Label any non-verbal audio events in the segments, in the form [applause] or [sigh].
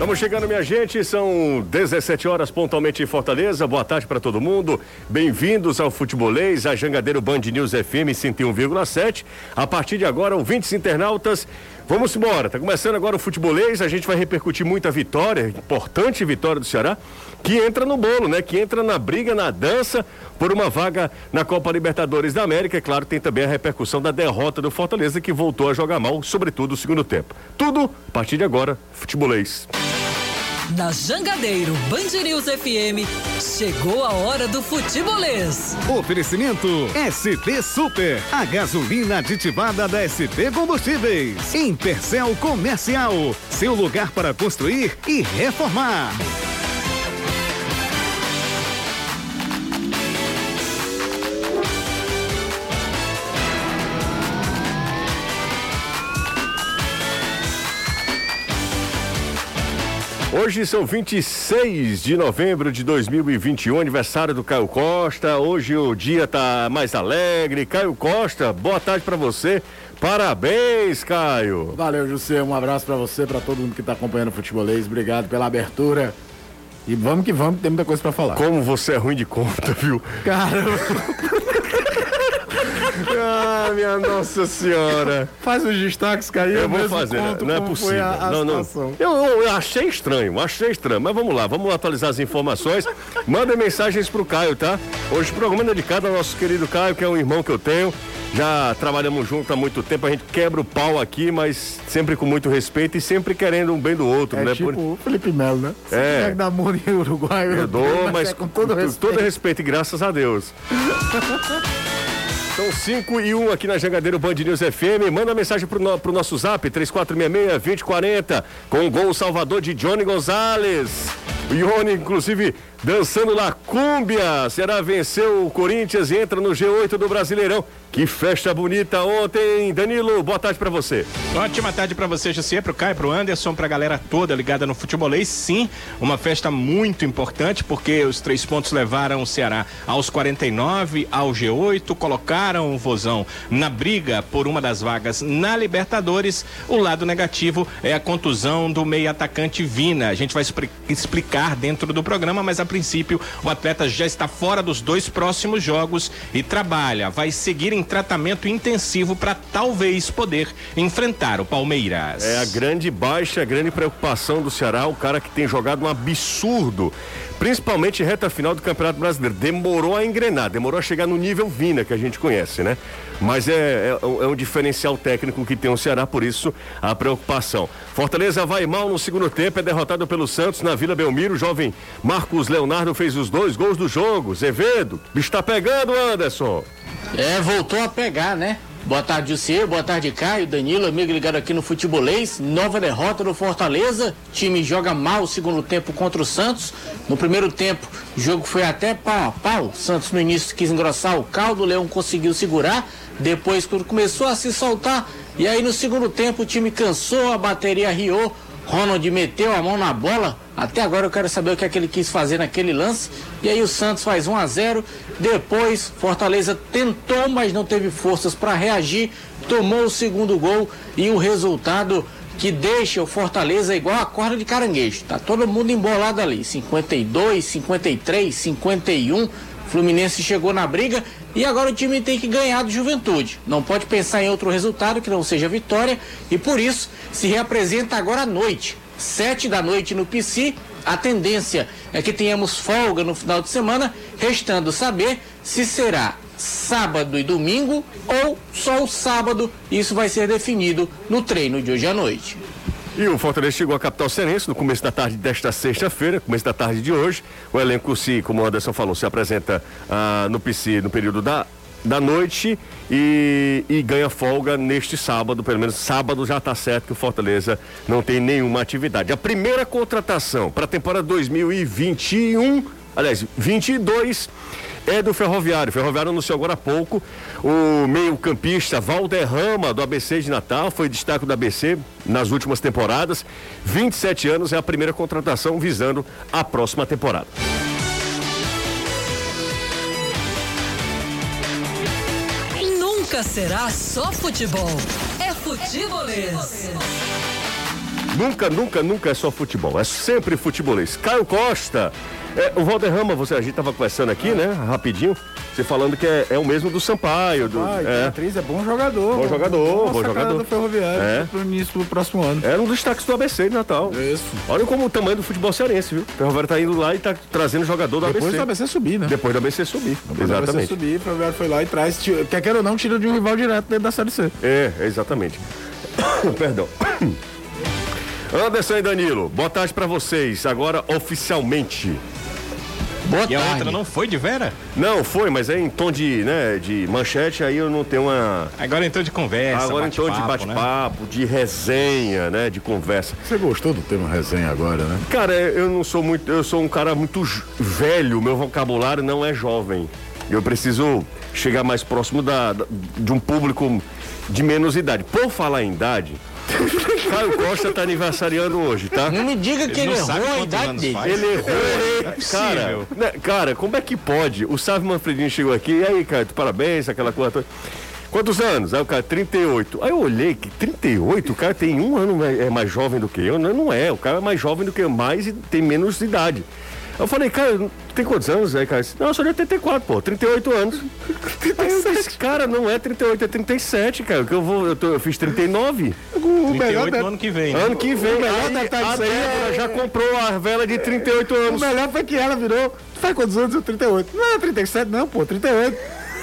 Estamos chegando, minha gente. São 17 horas pontualmente em Fortaleza. Boa tarde para todo mundo. Bem-vindos ao Futebolês, a Jangadeiro Band News FM 101,7. A partir de agora, ouvintes internautas, vamos embora. Tá começando agora o Futebolês. A gente vai repercutir muita vitória, importante vitória do Ceará, que entra no bolo, né? Que entra na briga, na dança por uma vaga na Copa Libertadores da América. É claro, tem também a repercussão da derrota do Fortaleza, que voltou a jogar mal, sobretudo no segundo tempo. Tudo a partir de agora, Futebolês. Na Jangadeiro Band News FM, chegou a hora do futebolês. Oferecimento ST Super, a gasolina aditivada da ST Combustíveis. Intercel Comercial, seu lugar para construir e reformar. Hoje são 26 de novembro de 2021, aniversário do Caio Costa. Hoje o dia tá mais alegre. Caio Costa, boa tarde para você. Parabéns, Caio. Valeu, José. Um abraço para você, para todo mundo que tá acompanhando o futebolês. Obrigado pela abertura. E vamos que vamos, tem muita coisa para falar. Como você é ruim de conta, viu? Cara, [laughs] Ah, minha Nossa Senhora. faz os destaques, Caio. Eu vou fazer, conto não é possível. a- a não, não. Eu, eu achei estranho, achei estranho. Mas vamos lá, vamos atualizar as informações. Manda mensagens pro Caio, tá? Hoje o programa é dedicado ao nosso querido Caio, que é um irmão que eu tenho. Já trabalhamos junto há muito tempo, a gente quebra o pau aqui, mas sempre com muito respeito e sempre querendo um bem do outro, É né? tipo Por- o Felipe Melo, né? É. que dar mão em Uruguai, Eu dou, mas é com todo respeito. todo respeito e graças a Deus. [laughs] São 5 e 1 um aqui na Jangadeiro Band News FM. Manda mensagem pro, no, pro nosso zap, 3466-2040, com o gol salvador de Johnny Gonzalez. O Ione, inclusive, dançando na cúmbia. Será venceu o Corinthians e entra no G8 do Brasileirão. Que festa bonita ontem. Danilo, boa tarde pra você. Ótima tarde pra você, José, pro Caio, pro Anderson, pra galera toda ligada no futebolês. Sim, uma festa muito importante, porque os três pontos levaram o Ceará aos 49, ao G8, colocaram o Vozão na briga por uma das vagas na Libertadores. O lado negativo é a contusão do meio atacante Vina. A gente vai expli- explicar dentro do programa, mas a princípio o atleta já está fora dos dois próximos jogos e trabalha, vai seguir em tratamento intensivo para talvez poder enfrentar o Palmeiras. É a grande baixa, a grande preocupação do Ceará, o cara que tem jogado um absurdo, principalmente reta final do Campeonato Brasileiro. Demorou a engrenar, demorou a chegar no nível Vina que a gente conhece, né? Mas é, é, é um diferencial técnico que tem o Ceará, por isso a preocupação. Fortaleza vai mal no segundo tempo, é derrotado pelo Santos na Vila Belmiro. O jovem Marcos Leonardo fez os dois gols do jogo. Zevedo, bicho tá pegando, Anderson. É, voltou a pegar, né? Boa tarde, José. Boa tarde, Caio, Danilo, amigo ligado aqui no Futebolês. Nova derrota do Fortaleza. Time joga mal o segundo tempo contra o Santos. No primeiro tempo, o jogo foi até pau a pau. Santos no início quis engrossar o caldo, o Leão conseguiu segurar. Depois, quando começou a se soltar, e aí no segundo tempo o time cansou, a bateria riou. Ronald meteu a mão na bola. Até agora eu quero saber o que é que ele quis fazer naquele lance. E aí o Santos faz 1 a 0. Depois Fortaleza tentou, mas não teve forças para reagir. Tomou o segundo gol e o resultado que deixa o Fortaleza igual a corda de caranguejo. Tá todo mundo embolado ali. 52, 53, 51. Fluminense chegou na briga e agora o time tem que ganhar do Juventude. Não pode pensar em outro resultado que não seja vitória e por isso se reapresenta agora à noite, sete da noite no PC. A tendência é que tenhamos folga no final de semana, restando saber se será sábado e domingo ou só o sábado. Isso vai ser definido no treino de hoje à noite. E o Fortaleza chegou à capital serense no começo da tarde desta sexta-feira, começo da tarde de hoje. O elenco, se, como o Anderson falou, se apresenta ah, no PC no período da, da noite e, e ganha folga neste sábado. Pelo menos sábado já está certo que o Fortaleza não tem nenhuma atividade. A primeira contratação para a temporada 2021, aliás, 22 é do Ferroviário. O Ferroviário anunciou agora há pouco o meio-campista Valderrama, do ABC de Natal, foi destaque do ABC nas últimas temporadas. 27 anos é a primeira contratação visando a próxima temporada. Nunca será só futebol. É futebolês. Nunca, nunca, nunca é só futebol. É sempre futebolês. Caio Costa. É, o Valderrama, você, a gente tava conversando aqui, né? Rapidinho. Você falando que é, é o mesmo do Sampaio. Do, é, Beatriz é bom jogador. Bom jogador, bom cara jogador. do Ferroviário É. pro início do próximo ano. era um dos destaques do ABC de Natal. Isso. Olha como o tamanho do futebol cearense, viu? O Ferroviário tá indo lá e tá trazendo jogador do Depois ABC. do ABC subir, né? Depois do ABC subir. Depois do ABC Exatamente. subir, o Ferroviário foi lá e traz, tira- quer queira ou não, tira de um rival direto dentro da Série C. É, exatamente. [coughs] Perdão. [coughs] Anderson e Danilo, boa tarde pra vocês. Agora oficialmente. Boa E a tarde. outra não foi de Vera? Não, foi, mas é em tom de, né, de manchete, aí eu não tenho uma. Agora então de conversa. Agora em tom de bate-papo, né? de resenha, né? De conversa. Você gostou do tema resenha agora, né? Cara, eu não sou muito. Eu sou um cara muito velho, meu vocabulário não é jovem. Eu preciso chegar mais próximo da, da- de um público de menos idade. Por falar em idade, [laughs] Caio Costa tá aniversariando hoje, tá? Não me diga que Ele ele, errou a idade dele. Ele errou. é cara, né, cara, como é que pode? O Sávio Manfredini chegou aqui, e aí, cara, parabéns, aquela coisa toda. Quantos anos? Aí o cara, 38. Aí eu olhei que 38, o cara tem um ano mais, é mais jovem do que eu. Não, não é, o cara é mais jovem do que eu, mais e tem menos idade. Eu falei, cara, tem quantos anos? Aí, cara, não, eu sou de 84, pô, 38 anos. Aí eu disse, cara, não é 38, é 37, cara, que eu vou, eu, tô- eu fiz 39. O 38 no ano que vem. né? Ano que vem, melhor aí, detalhe a disso aí Débora é- já comprou a vela de 38 O anos. melhor foi que ela virou. Tu faz quantos anos? Eu 38. Não, 37, não, pô, 38.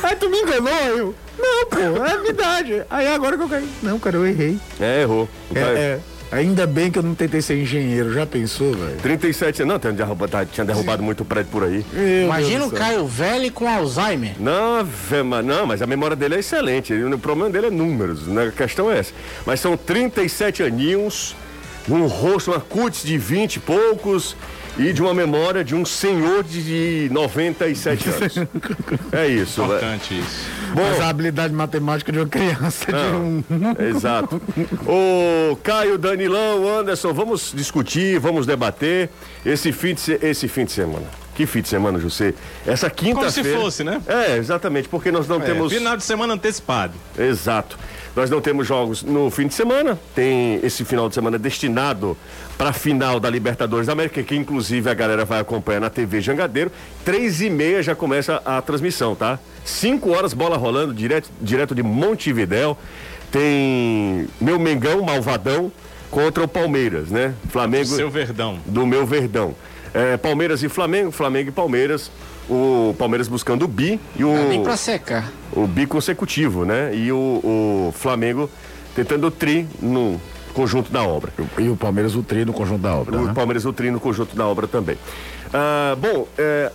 Aí tu me enganou, eu. Não, pô, é a minha idade. Aí agora que eu caí. Não, cara, eu errei. É, errou. É, é. Ainda bem que eu não tentei ser engenheiro, já pensou, velho? 37 anos. Não, tinha derrubado, tá- tinha derrubado muito prédio por aí. Meu Imagina Deus o. Caio velho com Alzheimer. Não, vé, mas- não, mas a memória dele é excelente. O problema dele é números, né? A questão é essa. Mas são 37 aninhos, um rosto, uma cutis de 20 e poucos e de uma memória de um senhor de 97 anos. É isso. né? Importante isso. Mas a habilidade matemática de uma criança de um. [laughs] Exato. Ô, Caio, Danilão, Anderson, vamos discutir, vamos debater esse fim de, se- esse fim de semana. Que fim de semana, José? Essa quinta-feira. Como se fosse, né? É, exatamente, porque nós não É, temos. Final de semana antecipado. Exato. Nós não temos jogos no fim de semana. Tem esse final de semana destinado para a final da Libertadores da América, que inclusive a galera vai acompanhar na TV Jangadeiro. Três e meia já começa a transmissão, tá? Cinco horas, bola rolando, direto, direto de Montevidéu. Tem meu Mengão, Malvadão, contra o Palmeiras, né? Flamengo Seu Verdão. do meu Verdão. É, Palmeiras e Flamengo, Flamengo e Palmeiras. O Palmeiras buscando o bi e o Dá nem pra secar. o bi consecutivo, né? E o, o Flamengo tentando o tri no conjunto da obra. E o Palmeiras o tri no conjunto da obra. O né? Palmeiras o tri no conjunto da obra também. Ah, bom, é,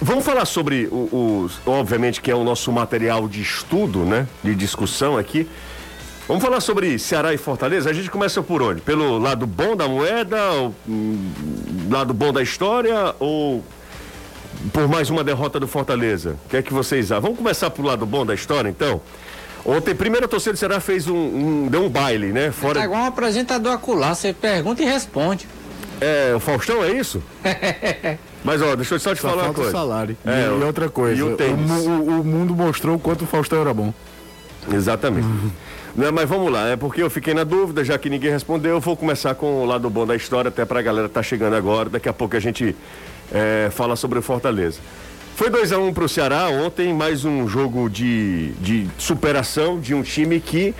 vamos falar sobre o- os. Obviamente que é o nosso material de estudo, né? De discussão aqui. Vamos falar sobre Ceará e Fortaleza? A gente começa por onde? Pelo lado bom da moeda, ou, hum, lado bom da história ou por mais uma derrota do Fortaleza? O que é que vocês acham? Vamos começar pro lado bom da história, então? Ontem, primeiro a torcida do Ceará fez um, um- deu um baile, né? Tá Fora, igual um apresentador acular, você pergunta e responde. é, o Faustão, é isso? [laughs] Mas, ó, deixa eu só te Só falar uma o coisa. salário. É, e, e o- outra coisa, e o tênis. mu- o- o mundo mostrou o quanto o Faustão era bom. Exatamente. [laughs] Não, mas vamos lá, é porque eu fiquei na dúvida, já que ninguém respondeu, eu vou começar com o lado bom da história, até pra galera tá chegando agora, daqui a pouco a gente é, fala sobre o Fortaleza. Foi 2 a 1 um pro Ceará ontem, mais um jogo de, de superação de um time que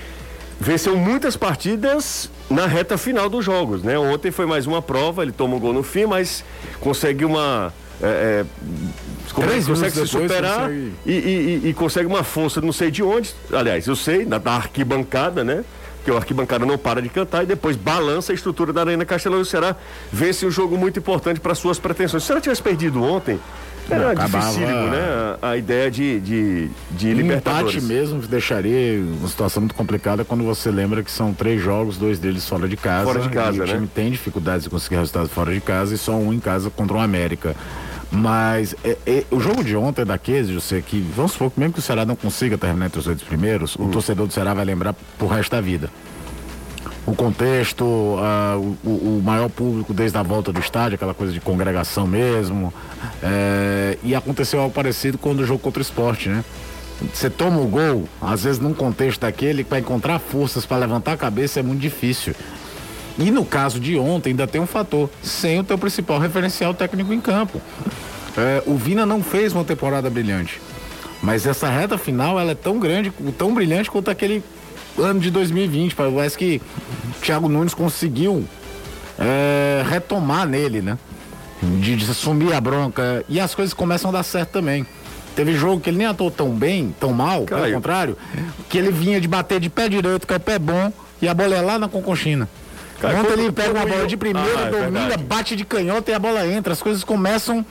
venceu muitas partidas na reta final dos jogos, né? Ontem foi mais uma prova, ele toma um gol no fim, mas consegue uma. É, é, Três consegue se superar consegue- e, e- e- consegue uma força, não sei de onde. Aliás, eu sei, da, da arquibancada, né? Porque o arquibancada não para de cantar e depois balança a estrutura da Arena Castelão e o Ceará vence um jogo muito importante para suas pretensões. Se o Ceará tivesse perdido ontem, era acabava- dificílimo, né? A, a ideia de, de, de Um empate Libertadores. mesmo deixaria uma situação muito complicada quando você lembra que são três jogos, dois deles fora de casa. Fora de casa, e o né? time tem dificuldades de conseguir resultados fora de casa e só um em casa contra o América. Mas é, é, o jogo de ontem da Case, eu sei que, vamos supor que mesmo que o Ceará não consiga terminar entre os oito primeiros, Hum. o torcedor do Ceará vai lembrar pro resto da vida. O contexto, o, o- o maior público desde a volta do estádio, aquela coisa de congregação mesmo. É, e aconteceu algo parecido quando o jogo contra o esporte, né? Você toma o gol, às vezes num contexto daquele, para encontrar forças para levantar a cabeça é muito difícil. E no caso de ontem ainda tem um fator, sem o teu principal referencial técnico em campo. É, o Vina não fez uma temporada brilhante. Mas essa reta final ela é tão grande, tão brilhante quanto aquele ano de 2020. Parece que Thiago Nunes conseguiu é, retomar nele, né? De, de assumir a bronca. E as coisas começam a dar certo também. Teve jogo que ele nem atuou tão bem, tão mal, pelo contrário, que ele vinha de bater de pé direito, que é o pé bom, e a bola é lá na Conconchina. Cara, Ontem ele pega uma bola de primeira, ah, é domina, bate de canhota e a bola entra. As coisas começam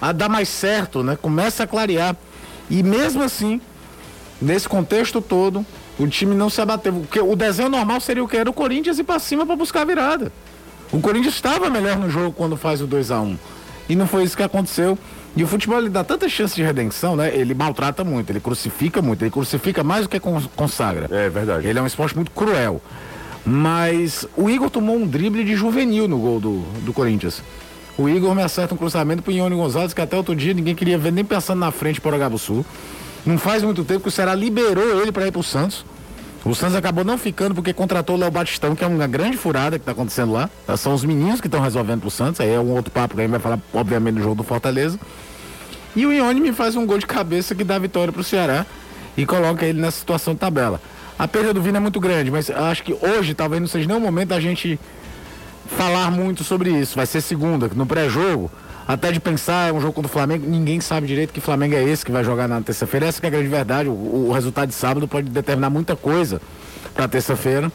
a dar mais certo, né? Começa a clarear. E mesmo assim, nesse contexto todo, o time não se abateu. Porque o desenho normal seria o que? Era o Corinthians ir pra cima para buscar a virada. O Corinthians estava melhor no jogo quando faz o 2 a 1 E não foi isso que aconteceu. E o futebol ele dá tanta chance de redenção, né? Ele maltrata muito, ele crucifica muito, ele crucifica mais do que consagra. É verdade. Ele é um esporte muito cruel. Mas o Igor tomou um drible de juvenil no gol do, do Corinthians. O Igor me acerta um cruzamento pro Ione Gonzalez, que até outro dia ninguém queria ver nem pensando na frente para o Sul. Não faz muito tempo que o Ceará liberou ele para ir pro Santos. O Santos acabou não ficando porque contratou o Léo Batistão, que é uma grande furada que está acontecendo lá. São os meninos que estão resolvendo pro Santos. Aí é um outro papo que a gente vai falar, obviamente, no jogo do Fortaleza. E o Ione me faz um gol de cabeça que dá vitória para o Ceará e coloca ele nessa situação de tabela. A perda do Vina é muito grande, mas acho que hoje talvez não seja nem o momento da gente falar muito sobre isso. Vai ser segunda, no pré-jogo, até de pensar, é um jogo contra o Flamengo, ninguém sabe direito que Flamengo é esse que vai jogar na terça-feira. Essa que é a grande verdade. O, o resultado de sábado pode determinar muita coisa para terça-feira.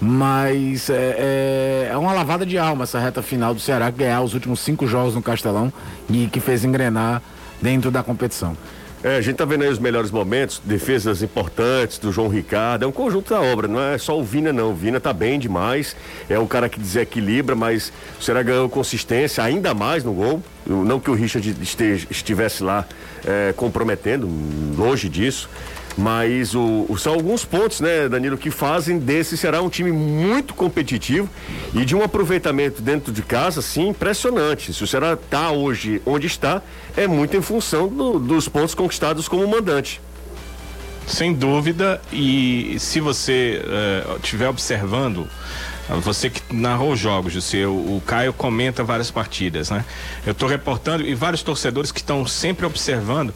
Mas é, é, é, uma lavada de alma essa reta final do Ceará ganhar os últimos cinco jogos no Castelão e que fez engrenar dentro da competição. É, a gente tá vendo aí os melhores momentos, defesas importantes do João Ricardo. É um conjunto da obra, não é só o Vina, não. O Vina tá bem demais. É um cara que desequilibra, mas o Ceará ganhou consistência ainda mais no gol. Não que o Richard esteja, estivesse lá é, comprometendo, longe disso. Mas o, o, são alguns pontos, né, Danilo, que fazem desse será um time muito competitivo e de um aproveitamento dentro de casa, sim, impressionante. Se o Ceará está hoje onde está, é muito em função do, dos pontos conquistados como mandante. Sem dúvida, e se você estiver uh, observando você que narrou os jogos, José, o, o Caio comenta várias partidas, né? Eu estou reportando e vários torcedores que estão sempre observando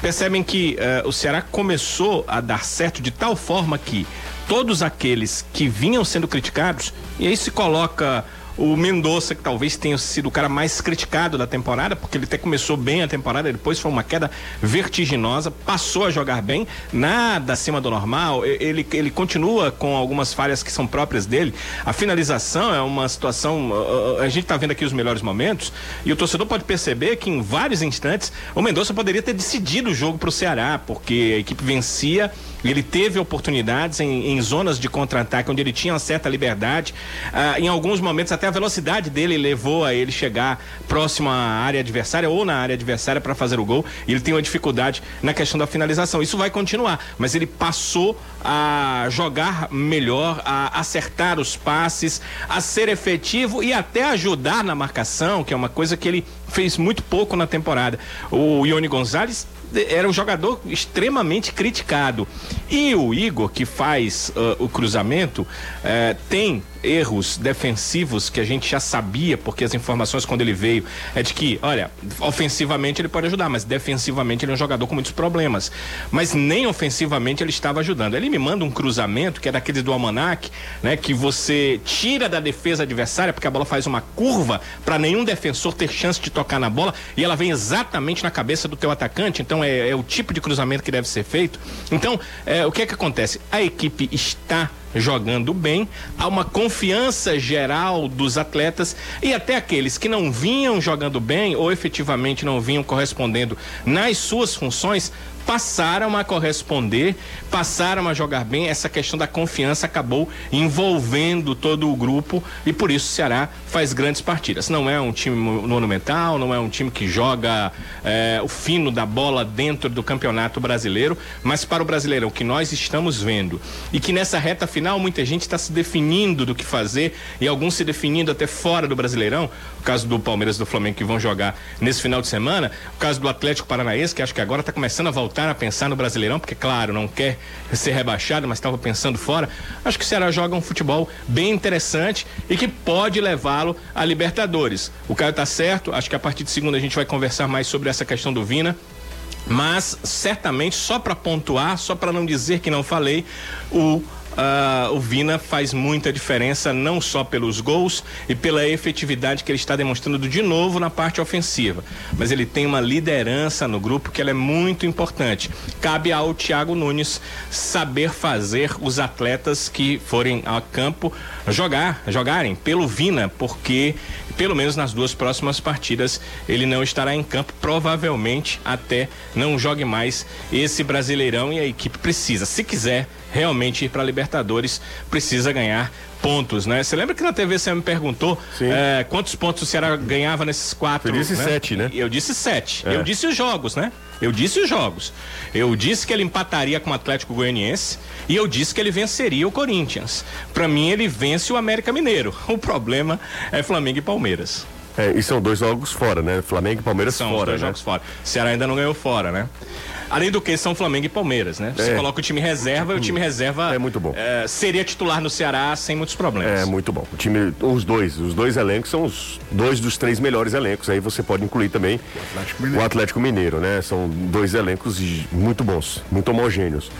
percebem que uh, o Ceará começou a dar certo de tal forma que todos aqueles que vinham sendo criticados, e aí se coloca o Mendonça, que talvez tenha sido o cara mais criticado da temporada, porque ele até começou bem a temporada, depois foi uma queda vertiginosa, passou a jogar bem, nada acima do normal. Ele, ele continua com algumas falhas que são próprias dele. A finalização é uma situação. A gente está vendo aqui os melhores momentos, e o torcedor pode perceber que em vários instantes o Mendonça poderia ter decidido o jogo para o Ceará, porque a equipe vencia ele teve oportunidades em, em zonas de contra-ataque onde ele tinha uma certa liberdade. Ah, em alguns momentos, até a velocidade dele levou a ele chegar próximo à área adversária ou na área adversária para fazer o gol. E ele tem uma dificuldade na questão da finalização. Isso vai continuar, mas ele passou a jogar melhor, a acertar os passes, a ser efetivo e até ajudar na marcação, que é uma coisa que ele fez muito pouco na temporada. O Ione Gonzalez era um jogador extremamente criticado. E o Igor, que faz uh, o cruzamento, uh, tem erros defensivos que a gente já sabia, porque as informações quando ele veio é de que, olha, ofensivamente ele pode ajudar, mas defensivamente ele é um jogador com muitos problemas. Mas nem ofensivamente ele estava ajudando. Ele me manda um cruzamento, que é daqueles do Almanac, né? Que você tira da defesa adversária, porque a bola faz uma curva para nenhum defensor ter chance de tocar na bola e ela vem exatamente na cabeça do teu atacante. Então é, é o tipo de cruzamento que deve ser feito. Então, é, o que é que acontece? A equipe está jogando bem, há uma confiança geral dos atletas e até aqueles que não vinham jogando bem ou efetivamente não vinham correspondendo nas suas funções passaram a corresponder, passaram a jogar bem. Essa questão da confiança acabou envolvendo todo o grupo e por isso o Ceará faz grandes partidas. Não é um time monumental, não é um time que joga é, o fino da bola dentro do campeonato brasileiro, mas para o brasileirão que nós estamos vendo e que nessa reta final muita gente está se definindo do que fazer e alguns se definindo até fora do brasileirão. O caso do Palmeiras do Flamengo que vão jogar nesse final de semana, o caso do Atlético Paranaense, que acho que agora está começando a voltar voltar a pensar no Brasileirão, porque, claro, não quer ser rebaixado, mas estava pensando fora. Acho que o Ceará joga um futebol bem interessante e que pode levá-lo a Libertadores. O Caio tá certo, acho que a partir de segunda a gente vai conversar mais sobre essa questão do Vina. Mas certamente, só para pontuar, só para não dizer que não falei, o Uh, o Vina faz muita diferença, não só pelos gols e pela efetividade que ele está demonstrando de novo na parte ofensiva, mas ele tem uma liderança no grupo que é muito importante. Cabe ao Thiago Nunes saber fazer os atletas que forem a campo jogar, jogarem pelo Vina, porque pelo menos nas duas próximas partidas ele não estará em campo, provavelmente até não jogue mais esse Brasileirão e a equipe precisa, se quiser realmente ir para a Libertadores, precisa ganhar pontos, né? Você lembra que na TV você me perguntou é, quantos pontos o Ceará ganhava nesses quatro? Eu disse né? sete, né? Eu disse sete. É. Eu disse os jogos, né? Eu disse os jogos. Eu disse que ele empataria com o Atlético Goianiense e eu disse que ele venceria o Corinthians. Para mim, ele vence o América Mineiro. [laughs] O problema é Flamengo e Palmeiras. É, e são dois jogos fora, né? Flamengo e Palmeiras são fora. São dois né? jogos fora. O Ceará ainda não ganhou fora, né? Além do que são Flamengo e Palmeiras, né? Você é. coloca o time reserva, o time reserva é muito bom. É, seria titular no Ceará sem muitos problemas. É muito bom. O time, os dois, os dois elencos são os dois dos três melhores elencos. Aí você pode incluir também o Atlético Mineiro, o Atlético Mineiro né? São dois elencos muito bons, muito homogêneos.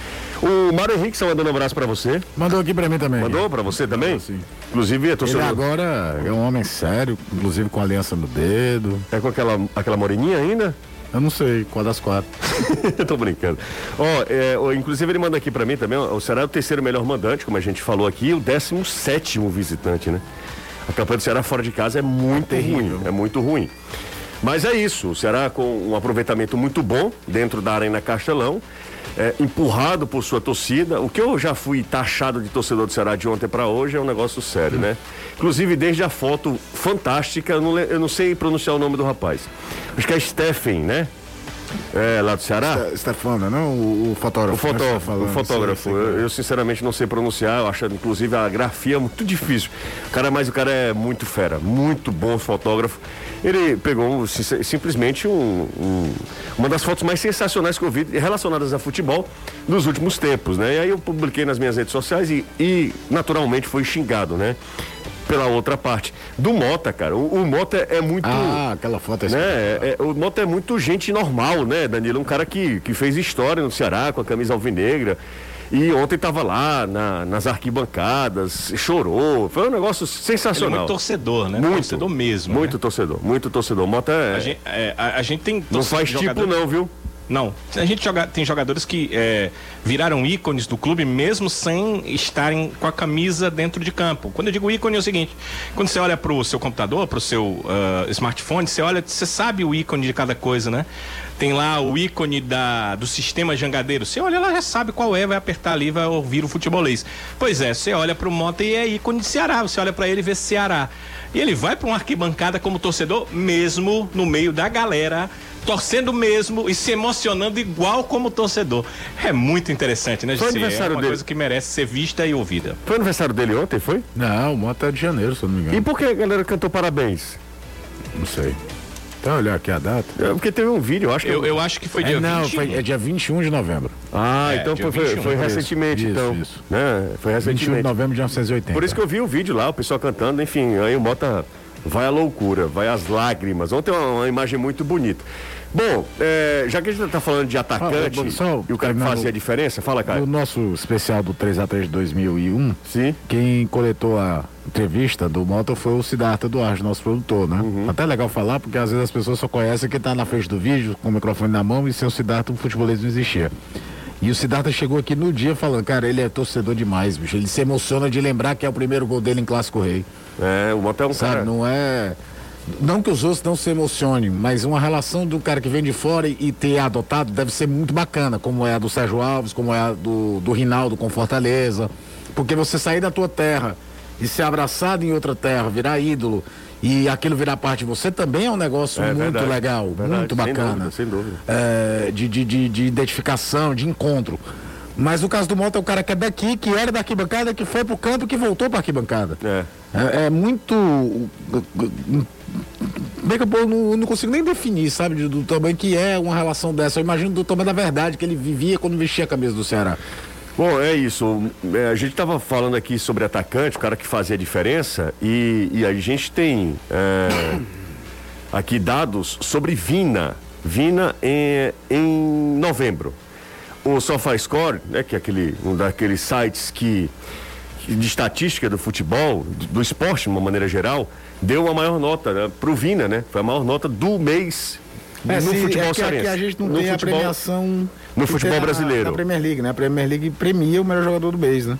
O Mário Henrique está mandando um abraço para você. Mandou aqui para mim também. Mandou para você também? Sim. Inclusive, é torcedor. Ele agora é um homem sério, inclusive com aliança no dedo. É com aquela, aquela moreninha ainda? Eu não sei qual das quatro. [laughs] Tô brincando. Ó, oh, é, inclusive ele manda aqui para mim também, o Ceará é o terceiro melhor mandante, como a gente falou aqui, e o décimo sétimo visitante, né? A campanha do Ceará fora de casa é muito é ruim, é muito ruim. Mas é isso, o Ceará com um aproveitamento muito bom dentro da Arena Castelão é, empurrado por sua torcida. O que eu já fui taxado de torcedor do Ceará de ontem para hoje é um negócio sério, né? Inclusive, desde a foto fantástica, eu não, eu não sei pronunciar o nome do rapaz. Acho que é Stephen, né? É, lá do Ceará? Stefano, não? O, o fotógrafo. O né, fotógrafo. Falando, o fotógrafo. Eu, eu, sinceramente não sei pronunciar, eu acho inclusive a grafia muito difícil. O cara, mas o cara é muito fera, muito bom fotógrafo. Ele pegou simplesmente um, um, uma das fotos mais sensacionais que eu vi relacionadas a futebol nos últimos tempos, né? E aí eu publiquei nas minhas redes sociais e, e naturalmente foi xingado, né? pela outra parte. Do Mota, cara. O, o Mota é muito. Ah, aquela foto é né? É, é, O Mota é muito gente normal, né, Danilo? Um cara que, que fez história no Ceará com a camisa alvinegra. E ontem estava lá na, nas arquibancadas, chorou. Foi um negócio sensacional. Ele é muito torcedor, né? Muito, torcedor mesmo. Muito né? torcedor, muito torcedor. Mota é. A gente, é, a, a gente tem. Não faz tipo, jogador... não, viu? Não. A gente joga, tem jogadores que é, viraram ícones do clube mesmo sem estarem com a camisa dentro de campo. Quando eu digo ícone é o seguinte: quando você olha para o seu computador, para o seu uh, smartphone, você olha, você sabe o ícone de cada coisa, né? Tem lá o ícone da, do sistema jangadeiro. Você olha, ela já sabe qual é, vai apertar ali, vai ouvir o futebolês. Pois é, você olha para o Mota e é ícone de Ceará. Você olha para ele e vê Ceará. E ele vai para uma arquibancada como torcedor, mesmo no meio da galera torcendo mesmo e se emocionando igual como torcedor. É muito interessante, né, Foi aniversário É uma dele. coisa que merece ser vista e ouvida. Foi aniversário dele ontem, foi? Não, o Mota é de janeiro, se eu não me engano. E por que a galera cantou parabéns? Não sei. Então, olhar aqui a data. É porque teve um vídeo, eu acho que. Eu, eu acho que foi dia é, não, 21. Foi, é dia 21 de novembro. Ah, é, então foi, foi, foi recentemente, isso, então. Isso. Né? Foi recentemente. 21 de novembro de 1980. Por isso que eu vi o vídeo lá, o pessoal cantando, enfim, aí o Mota vai à loucura, vai às lágrimas. Ontem uma, uma imagem muito bonita. Bom, é, já que a gente está falando de atacante ah, só, e o cara que fazia a diferença, fala, cara. No nosso especial do 3x3 de 2001, Sim. quem coletou a entrevista do Mota foi o Siddhartha Duarte, nosso produtor, né? Uhum. Até legal falar, porque às vezes as pessoas só conhecem quem está na frente do vídeo, com o microfone na mão, e sem o Siddhartha o futebolês não existia. E o Siddhartha chegou aqui no dia falando, cara, ele é torcedor demais, bicho. Ele se emociona de lembrar que é o primeiro gol dele em Clássico Rei. É, o Mota é um Sabe, cara. Não é. Não que os outros não se emocionem, mas uma relação do cara que vem de fora e, e ter adotado deve ser muito bacana, como é a do Sérgio Alves, como é a do, do Rinaldo com Fortaleza. Porque você sair da tua terra e ser abraçado em outra terra, virar ídolo e aquilo virar parte de você também é um negócio é, muito verdade, legal, verdade, muito bacana. Sem dúvida, sem dúvida. É, de, de, de, de identificação, de encontro. Mas o caso do Mota é o cara que é daqui, que era da arquibancada, que foi pro campo, que voltou pra arquibancada. É. É, é muito Bem que eu não, consigo nem definir, sabe, do, tamanho que é uma relação dessa. Eu imagino do tamanho da verdade que ele vivia quando vestia a camisa do Ceará. Bom, é isso. É, a gente estava falando aqui sobre atacante, o cara que fazia diferença, e, e a gente tem é, [coughs] aqui dados sobre Vina. Vina em, em novembro. O SofaScore, né, que é aquele, um daqueles sites que, de estatística do futebol, do, esporte de uma maneira geral, deu a maior nota né, para o Vina, né? Foi a maior nota do mês é, no sim, futebol é que aqui a gente não no tem futebol, a premiação no futebol brasileiro. Na Premier League, né? A Premier League premia o melhor jogador do mês, né?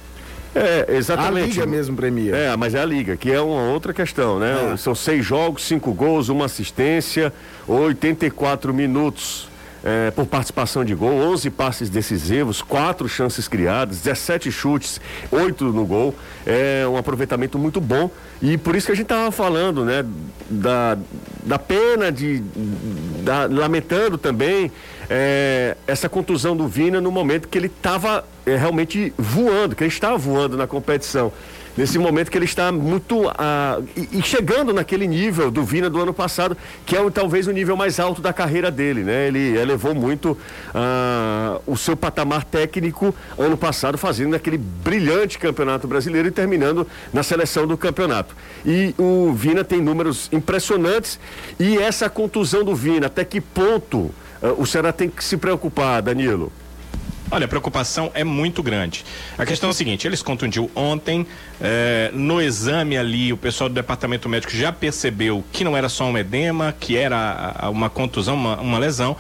É, exatamente. A liga mesmo premia. É, mas é a liga, que é uma outra questão, né? É. São seis jogos, cinco gols, uma assistência, 84 minutos é, por participação de gol, 11 passes decisivos, quatro chances criadas, 17 chutes, 8 no gol. É um aproveitamento muito bom. E por isso que a gente estava falando, né? Da, da pena de. Da, lamentando também é, essa contusão do Vina no momento que ele estava é, realmente voando, que ele estava voando na competição nesse momento que ele está muito ah, e, e, chegando naquele nível do Vina do ano passado, que é talvez o nível mais alto da carreira dele, né? Ele elevou muito ah, o seu patamar técnico ano passado, fazendo aquele brilhante campeonato brasileiro e terminando na seleção do campeonato. E o Vina tem números impressionantes e essa contusão do Vina, até que ponto ah, o Ceará tem que se preocupar, Danilo? Olha, a preocupação é muito grande. A questão é a seguinte: eles contundiu ontem, eh, no exame ali, o pessoal do departamento médico já percebeu que não era só um edema, que era uma contusão, uma, uma lesão.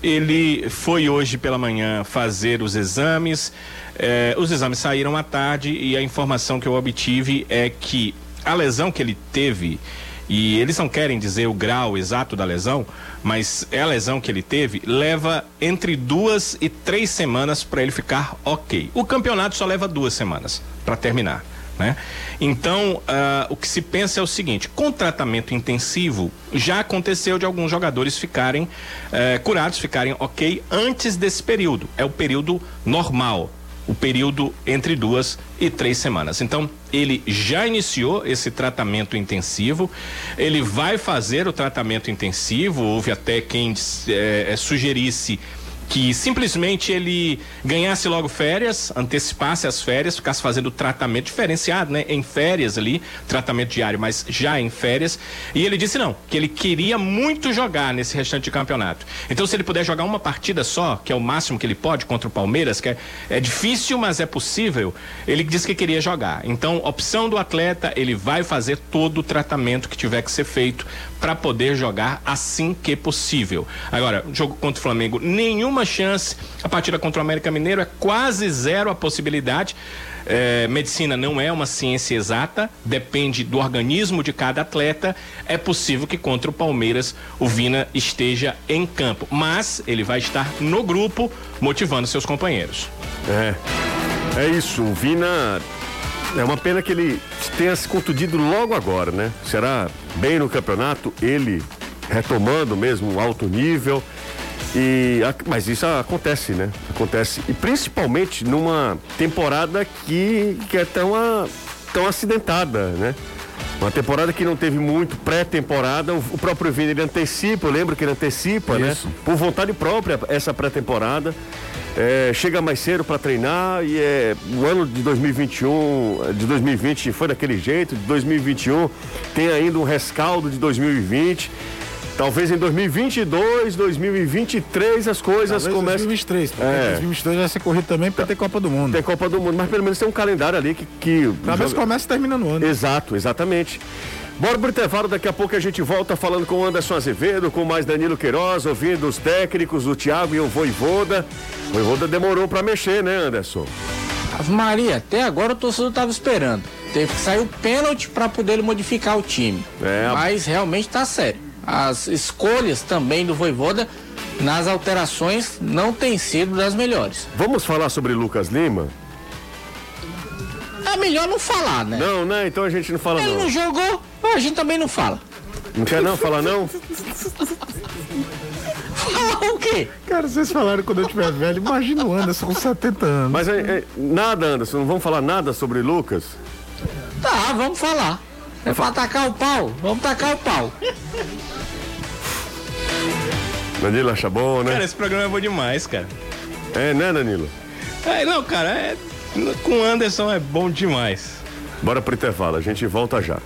Ele foi hoje pela manhã fazer os exames. Eh, os exames saíram à tarde e a informação que eu obtive é que a lesão que ele teve e eles não querem dizer o grau exato da lesão, mas é a lesão que ele teve, leva entre duas e três semanas para ele ficar ok. O campeonato só leva duas semanas para terminar. Né? Então, uh, o que se pensa é o seguinte: com tratamento intensivo, já aconteceu de alguns jogadores ficarem uh, curados, ficarem ok antes desse período. É o período normal o período entre duas e três semanas. Então, ele já iniciou esse tratamento intensivo, ele vai fazer o tratamento intensivo, houve até quem é, sugerisse que simplesmente ele ganhasse logo férias, antecipasse as férias, ficasse fazendo tratamento diferenciado, né? Em férias ali, tratamento diário, mas já em férias. E ele disse não, que ele queria muito jogar nesse restante de campeonato. Então, se ele puder jogar uma partida só, que é o máximo que ele pode contra o Palmeiras, que é, é difícil, mas é possível, ele disse que queria jogar. Então, opção do atleta, ele vai fazer todo o tratamento que tiver que ser feito para poder jogar assim que possível. Agora, jogo contra o Flamengo, nenhuma chance. A partida contra o América Mineiro é quase zero a possibilidade. É, medicina não é uma ciência exata, depende do organismo de cada atleta. É possível que contra o Palmeiras o Vina esteja em campo, mas ele vai estar no grupo motivando seus companheiros. É, é isso. O Vina é uma pena que ele tenha se contundido logo agora, né? Será bem no campeonato, ele retomando mesmo um alto nível. E, mas isso acontece, né? Acontece. E principalmente numa temporada que, que é tão, a, tão acidentada, né? Uma temporada que não teve muito pré-temporada, o, próprio Vini ele antecipa, eu lembro que ele antecipa, né? isso. né? Por vontade própria essa pré-temporada é, chega mais cedo para treinar e é, o ano de 2021, de 2020 foi daquele jeito, de 2021 tem ainda um rescaldo de 2020. Talvez em 2022, 2023 as coisas Talvez comecem. 2023, porque é. 2022 vai ser corrido também para ter Copa do Mundo. Tem Copa do Mundo, mas pelo menos tem um calendário ali que. que Talvez joga... comece e termina no ano. Exato, exatamente. Bora pro intervalo, daqui a pouco a gente volta falando com o Anderson Azevedo, com mais Danilo Queiroz, ouvindo os técnicos, o Thiago e o Voivoda. O Voivoda demorou para mexer, né, Anderson? Maria, até agora o torcedor tava esperando. Teve que sair o pênalti para poder modificar o time. É. Mas realmente tá sério. As escolhas também do Voivoda nas alterações não têm sido das melhores. Vamos falar sobre Lucas Lima? É melhor não falar, né? Não, né? Então a gente não fala Ele não. não jogou, a gente também não fala. Não quer não falar não? Falar o quê? Cara, vocês falaram quando eu tiver velho, imagina o Anderson com 70 anos. Mas é, é, nada, Anderson, não vamos falar nada sobre Lucas? Tá, vamos falar. É pra tacar o pau. Vamos tacar o pau. Danilo acha bom, né? Cara, esse programa é bom demais, cara. É, né, Danilo? É, não, cara, é, com Anderson é bom demais. Bora pro intervalo, a gente volta já.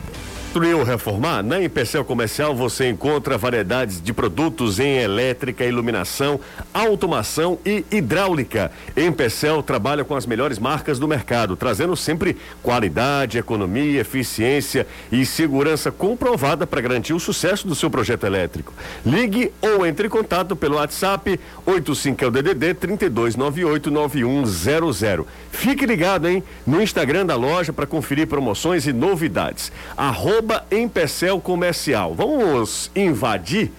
Construir ou reformar? Na Empecel Comercial você encontra variedades de produtos em elétrica, iluminação, automação e hidráulica. Empecel trabalha com as melhores marcas do mercado, trazendo sempre qualidade, economia, eficiência e segurança comprovada para garantir o sucesso do seu projeto elétrico. Ligue ou entre em contato pelo WhatsApp 85 é o DDD 32989100. Fique ligado, hein, no Instagram da loja para conferir promoções e novidades. Arroba Empecel Comercial. Vamos invadir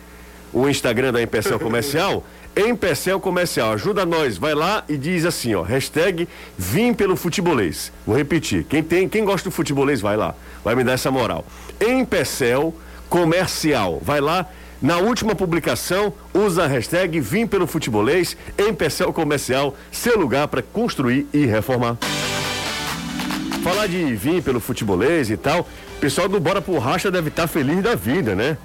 o Instagram da Empecel Comercial? [laughs] Empecel Comercial, ajuda nós, vai lá e diz assim, ó, hashtag vim pelo futebolês. Vou repetir, quem tem, quem gosta do futebolês, vai lá, vai me dar essa moral. Empecel Comercial, vai lá, na última publicação, usa a hashtag vim pelo futebolês, Empecel Comercial, seu lugar para construir e reformar. Falar de vir pelo futebolês e tal, pessoal do Bora por Racha deve estar feliz da vida, né?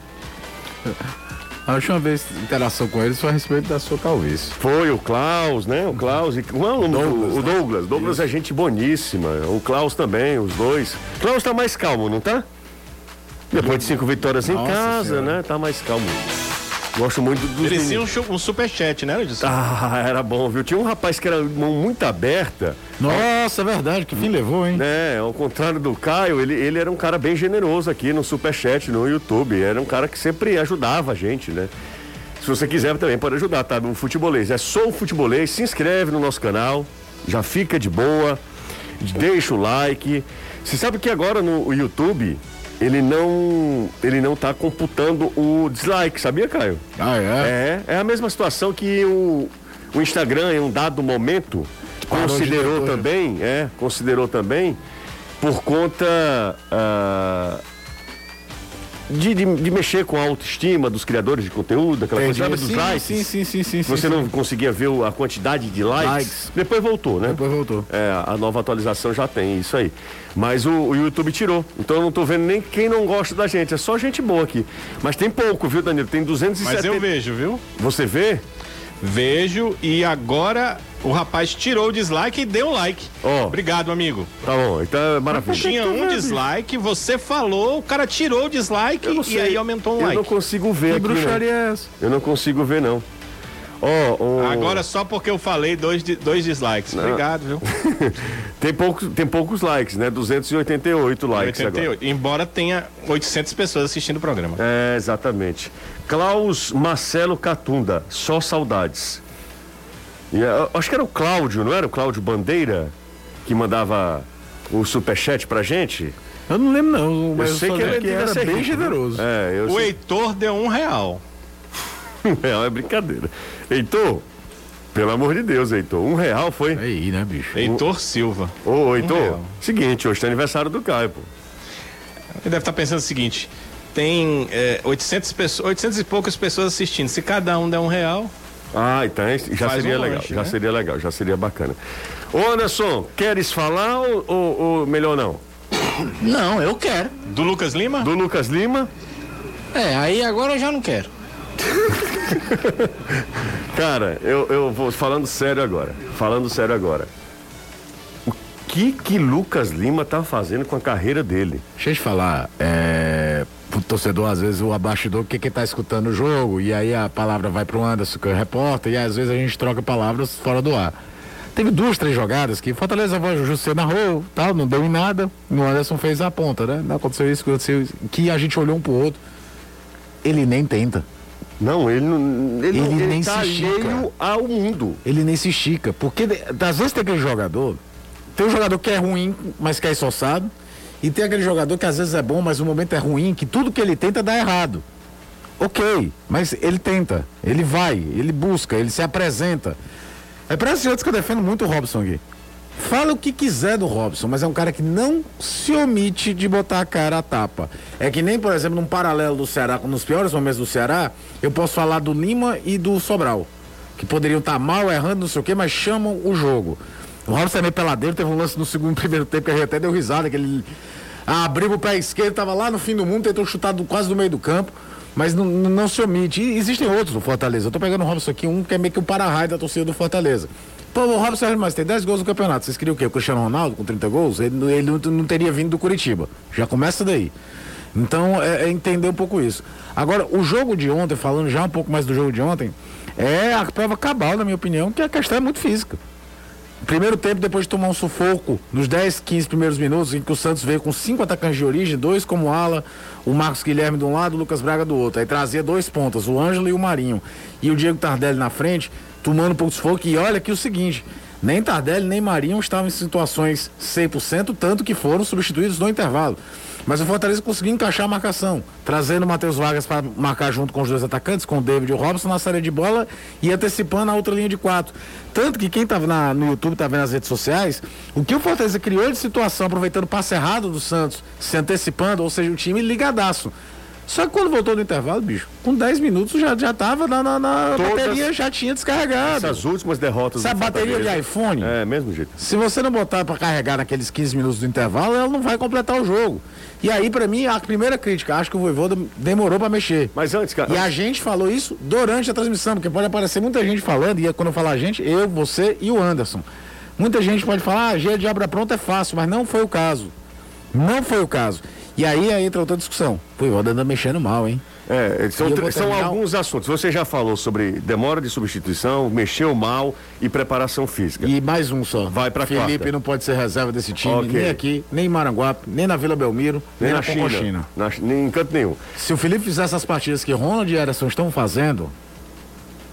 A última vez interação com eles foi a respeito da sua calvície. Foi o Klaus, né? O Klaus e é o Douglas, o né? Douglas. Douglas é gente boníssima. O Klaus também, os dois. Klaus tá mais calmo, não tá? Depois de cinco vitórias em Nossa casa, Senhora. né? Tá mais calmo. Gosto muito dos Merecia meninos. um, um superchat, né, Edson? Ah, era bom, viu? Tinha um rapaz que era mão muito aberta, Nossa, é verdade, que fim levou, hein? né? Ao contrário do Caio, ele, ele era um cara bem generoso aqui no Superchat, no YouTube. Era um cara que sempre ajudava a gente, né? Se você quiser também pode ajudar, tá? No Futebolês. É só o Futebolês. Se inscreve no nosso canal. Já fica de boa. Deixa o like. Você sabe que agora no YouTube ele não ele não tá computando o dislike, sabia, Caio? Ah, é? É, é a mesma situação que o, o Instagram em um dado momento Parou de considerou também, é, considerou também por conta ah, de, de, de mexer com a autoestima dos criadores de conteúdo, aquela coisa, sabe, dos sim, likes. sim, sim, sim, sim, sim. Você sim. não conseguia ver a quantidade de likes. Likes. Depois voltou, né? Depois voltou. É, a nova atualização já tem isso aí. Mas o, o YouTube tirou. Então eu não tô vendo nem quem não gosta da gente. É só gente boa aqui. Mas tem pouco, viu, Danilo? Tem 270. Mas eu vejo, viu? Você vê? Vejo e agora o rapaz tirou o dislike e deu um like. Ó. Obrigado, amigo. Tá bom, então é maravilha. Tinha um dislike, você falou, o cara tirou o dislike Eu não e aí aumentou um Eu like. não consigo ver Que aqui, bruxaria não. é essa? Eu não consigo ver, não. Ó, o- Agora só porque eu falei dois, dois dislikes. Obrigado, viu? [laughs] tem, poucos, tem poucos likes, né? 288 likes agora. 88. Embora tenha 800 pessoas assistindo o programa. É, exatamente. Klaus Marcelo Catunda, só saudades. E, eu acho que era o Cláudio, não era o Cláudio Bandeira que mandava o superchat pra gente? Eu não lembro, não. Mas eu sei que ele devia era ser bem rico, generoso. É, eu O sei. Heitor deu um real. [laughs] Real é brincadeira. Heitor, pelo amor de Deus, Heitor, um real foi? Aí, né, bicho? Heitor Silva. Ô, Heitor, real. seguinte, hoje tá aniversário do Caio, pô. Ele deve estar pensando o seguinte: tem é, 800, pessoas, 800 e poucas pessoas assistindo. Se cada um der um real, Ah, então é- já seria um legal, lanche, já né? seria legal, já seria bacana. Ô, Anderson, queres falar ou, ou- ou melhor não? Não, eu quero. do Lucas Lima? Do Lucas Lima? É, aí agora eu já não quero. [laughs] Cara, eu, eu vou falando sério agora. Falando sério agora. O que que Lucas Lima tá fazendo com a carreira dele? Deixa eu te falar, é, pro torcedor, às vezes o abastidor, o que que tá escutando o jogo, e aí a palavra vai pro Anderson, que é o repórter, e às vezes a gente troca palavras fora do ar. Teve duas, três jogadas que Fortaleza voz o José narrou, tal, não deu em nada, e o Anderson fez a ponta, né? Não aconteceu isso, aconteceu isso, que a gente olhou um pro outro. Ele nem tenta. Não, ele não. Ele, Ele ele nem tá se estica. ao mundo. Ele nem se estica. Porque às vezes tem aquele jogador. Tem um jogador que é ruim, mas que é esforçado. E tem aquele jogador que às vezes é bom, mas o momento é ruim, que tudo que ele tenta dá errado. Ok, mas ele tenta, ele vai, ele busca, ele se apresenta. É para esses outros que eu defendo muito o Robson aqui. Fala o que quiser do Robson, mas é um cara que não se omite de botar a cara a tapa. É que nem, por exemplo, num paralelo do Ceará, nos piores momentos do Ceará, eu posso falar do Lima e do Sobral. Que poderiam estar mal, errando, não sei o quê, mas chamam o jogo. O Robson é meio peladeiro, teve um lance no segundo [laughs] primeiro tempo que a gente até deu risada, que ele abriu o pé esquerdo, tava lá no fim do mundo, tentou chutar do, quase do meio do campo. Mas não, não, se omite. E existem outros do Fortaleza. Eu tô pegando o Robson aqui, um que é meio que o para-raio da torcida do Fortaleza. Pô, o Robson mas tem 10 gols no campeonato. Vocês queriam o quê? O Cristiano Ronaldo com 30 gols? Ele, ele não, não teria vindo do Curitiba. Já começa daí. Então, é, é, entender um pouco isso. Agora, o jogo de ontem, falando já um pouco mais do jogo de ontem, é a prova cabal, na minha opinião, que a questão é muito física. Primeiro tempo, depois de tomar um sufoco nos 10, 15 primeiros minutos, em que o Santos veio com cinco atacantes de origem, dois como ala, o Marcos Guilherme de um lado, o Lucas Braga do outro. Aí trazia dois pontas, o Ângelo e o Marinho. E o Diego Tardelli na frente, tomando um pouco de sufoco. E olha aqui o seguinte: nem Tardelli nem Marinho estavam em situações 100%, tanto que foram substituídos no intervalo. Mas o Fortaleza conseguiu encaixar a marcação, trazendo o Matheus Vargas para marcar junto com os dois atacantes, com o David e o Robson na série de bola e antecipando a outra linha de quatro. Tanto que quem estava no YouTube, está vendo nas redes sociais, o que o Fortaleza criou de situação, aproveitando o passe errado do Santos, se antecipando, ou seja, o time ligadaço. Só que quando voltou no intervalo, bicho, com 10 minutos já, já tava na, na, na bateria, já tinha descarregado. Essas últimas derrotas Sabe, bateria de iPhone? É, mesmo jeito. Se você não botar para carregar naqueles 15 minutos do intervalo, ela não vai completar o jogo. E aí, para mim, a primeira crítica, acho que o Voivoda demorou para mexer. Mas antes, cara. E a gente falou isso durante a transmissão, porque pode aparecer muita gente falando, e quando eu falar a gente, eu, você e o Anderson. Muita gente pode falar, ah, G de obra pronta é fácil, mas não foi o caso. Não foi o caso. E aí, aí entra outra discussão. Pô, o anda mexendo mal, hein? É, são, são alguns assuntos. Você já falou sobre demora de substituição, mexeu mal e preparação física. E mais um só. Vai para Felipe quarta. não pode ser reserva desse time, okay. nem aqui, nem em Maranguape, nem na Vila Belmiro, nem, nem na, China. China. Na, nem em canto nenhum. Se o Felipe fizesse as partidas que Ronald e Ederson estão fazendo,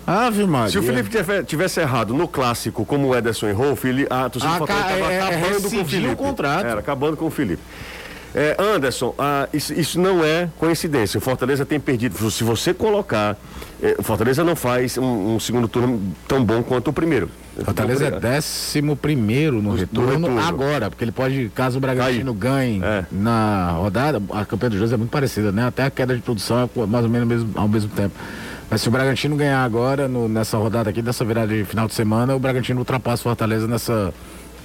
Ave Maria. Se o Felipe tivesse errado no clássico, como o Ederson errou, o Felipe, a torcida ah, estava é, acabando é, com o Felipe. o contrato. Era, acabando com o Felipe. É, Anderson, ah, isso, isso, não é coincidência. O Fortaleza tem perdido. Se você colocar. É, o Fortaleza não faz um, um, segundo turno tão bom quanto o primeiro. Fortaleza é décimo primeiro no, retorno, retorno, agora, porque ele pode, caso o Bragantino ganhe é. na rodada, a campanha dos dois é muito parecida, né? Até a queda de produção é mais ou menos mesmo, ao mesmo tempo. Mas se o Bragantino ganhar agora, no, nessa rodada aqui, dessa virada de final de semana, o Bragantino ultrapassa o Fortaleza nessa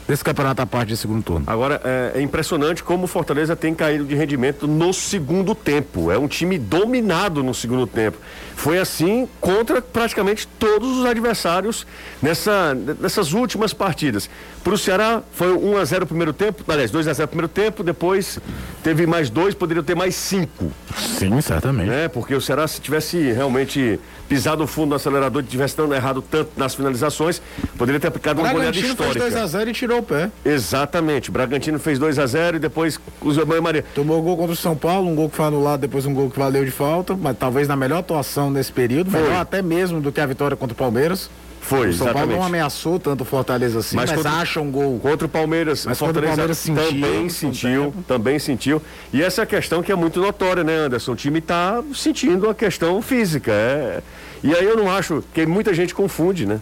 desse campeonato à parte de segundo turno. Agora, é, é, impressionante como o Fortaleza tem caído de rendimento no segundo tempo. É um time dominado no segundo tempo. Foi assim contra praticamente todos os adversários nessa, nessas últimas partidas. Para o Ceará foi 1 a 0 o primeiro tempo, aliás, 2 a 0 o primeiro tempo, depois teve mais dois, poderia ter mais cinco. Sim, certamente. É, porque o Ceará, se tivesse realmente pisado o fundo do acelerador e tivesse dando errado tanto nas finalizações, poderia ter aplicado uma goleada histórica. fez 2 a 0 e tirou o pé. Exatamente. Bragantino fez 2 a 0 e depois usou a Maria. Tomou gol contra o São Paulo, um gol que foi anulado, depois um gol que valeu de falta, mas talvez na melhor atuação nesse período, foi. melhor até mesmo do que a vitória contra o Palmeiras. Foi, o São exatamente. Paulo não ameaçou tanto o Fortaleza assim, mas, mas contra, acha um gol. Contra o Palmeiras, mas o Fortaleza Palmeiras sentiu, também sentiu, também sentiu. E essa é a questão que é muito notória, né, Anderson? O time está sentindo a questão física. É... E aí eu não acho, que muita gente confunde, né?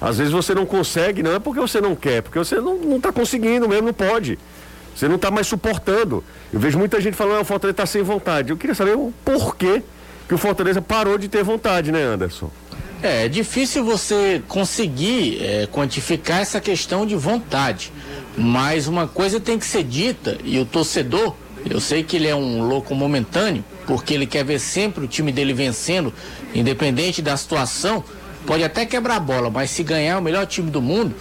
Às vezes você não consegue, não é porque você não quer, porque você não está conseguindo mesmo, não pode. Você não está mais suportando. Eu vejo muita gente falando, ah, o Fortaleza está sem vontade. Eu queria saber o porquê que o Fortaleza parou de ter vontade, né, Anderson? É, é difícil você conseguir é, quantificar essa questão de vontade. Mas uma coisa tem que ser dita, e o torcedor, eu sei que ele é um louco momentâneo, porque ele quer ver sempre o time dele vencendo, independente da situação, pode até quebrar a bola, mas se ganhar o melhor time do mundo,